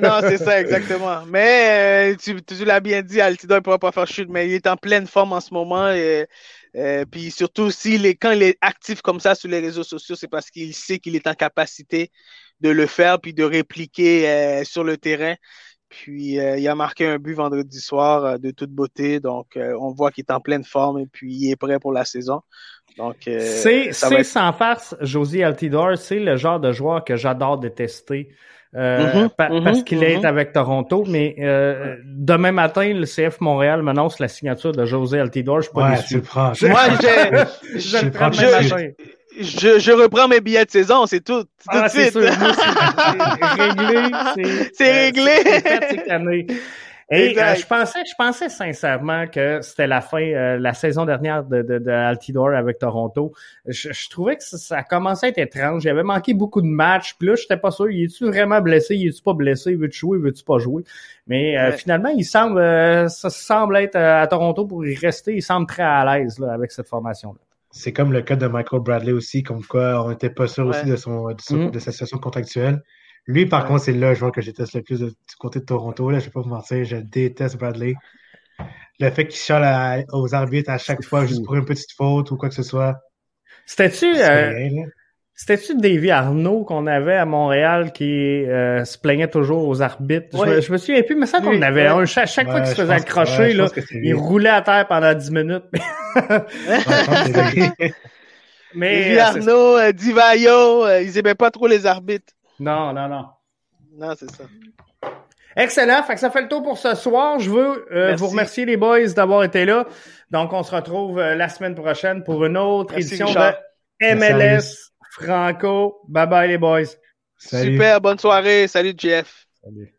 non, c'est ça, exactement. Mais euh, tu, tu l'as bien dit, Altidor ne pourra pas faire chute, mais il est en pleine forme en ce moment. Et, euh, puis surtout, s'il est, quand il est actif comme ça sur les réseaux sociaux, c'est parce qu'il sait qu'il est en capacité de le faire puis de répliquer euh, sur le terrain. Puis il a marqué un but vendredi soir de toute beauté, donc on voit qu'il est en pleine forme et puis il est prêt pour la saison. Donc c'est sans farce, Josie Altidor, c'est le genre de joueur que j'adore détester. Euh, mm-hmm, parce mm-hmm, qu'il est mm-hmm. avec Toronto. Mais euh, demain matin, le CF Montréal m'annonce la signature de José Altidor. Je suis pas déçu. Moi, je, je, je, reprends mes billets de saison, c'est tout. tout ah, c'est sûr. [LAUGHS] C'est réglé. C'est réglé. Et euh, je pensais, je pensais sincèrement que c'était la fin, euh, la saison dernière de, de, de, Altidore avec Toronto. Je, je trouvais que ça, ça, commençait à être étrange. J'avais manqué beaucoup de matchs. Puis là, j'étais pas sûr. Il est-tu vraiment blessé? Il est-tu pas blessé? Veux-tu jouer? Veux-tu pas jouer? Mais euh, finalement, il semble, ça semble être à Toronto pour y rester. Il semble très à l'aise là, avec cette formation-là. C'est comme le cas de Michael Bradley aussi, comme quoi on n'était pas sûr aussi de, son, de, mm. de sa situation contractuelle. Lui, par contre, c'est le joueur que je déteste le plus du côté de Toronto. Là, je vais pas vous mentir, je déteste Bradley. Le fait qu'il chiale aux arbitres à chaque fois juste pour une petite faute ou quoi que ce soit. C'était-tu. Euh, C'était-tu Davy Arnaud qu'on avait à Montréal qui euh, se plaignait toujours aux arbitres? Je, me, je me souviens plus, mais ça qu'on avait ouais. un. Chaque, chaque fois qu'il se faisait accrocher, là, il roulait à terre pendant 10 minutes. [LAUGHS] [LAUGHS] Mais Lévi euh, Arnaud, euh, Divayo, euh, ils aimaient pas trop les arbitres. Non, non, non. Non, c'est ça. Excellent. Fait que ça fait le tour pour ce soir. Je veux euh, vous remercier les boys d'avoir été là. Donc, on se retrouve euh, la semaine prochaine pour une autre Merci, édition Richard. de MLS. Franco. Bye bye les boys. Salut. Super, bonne soirée. Salut, Jeff. Salut.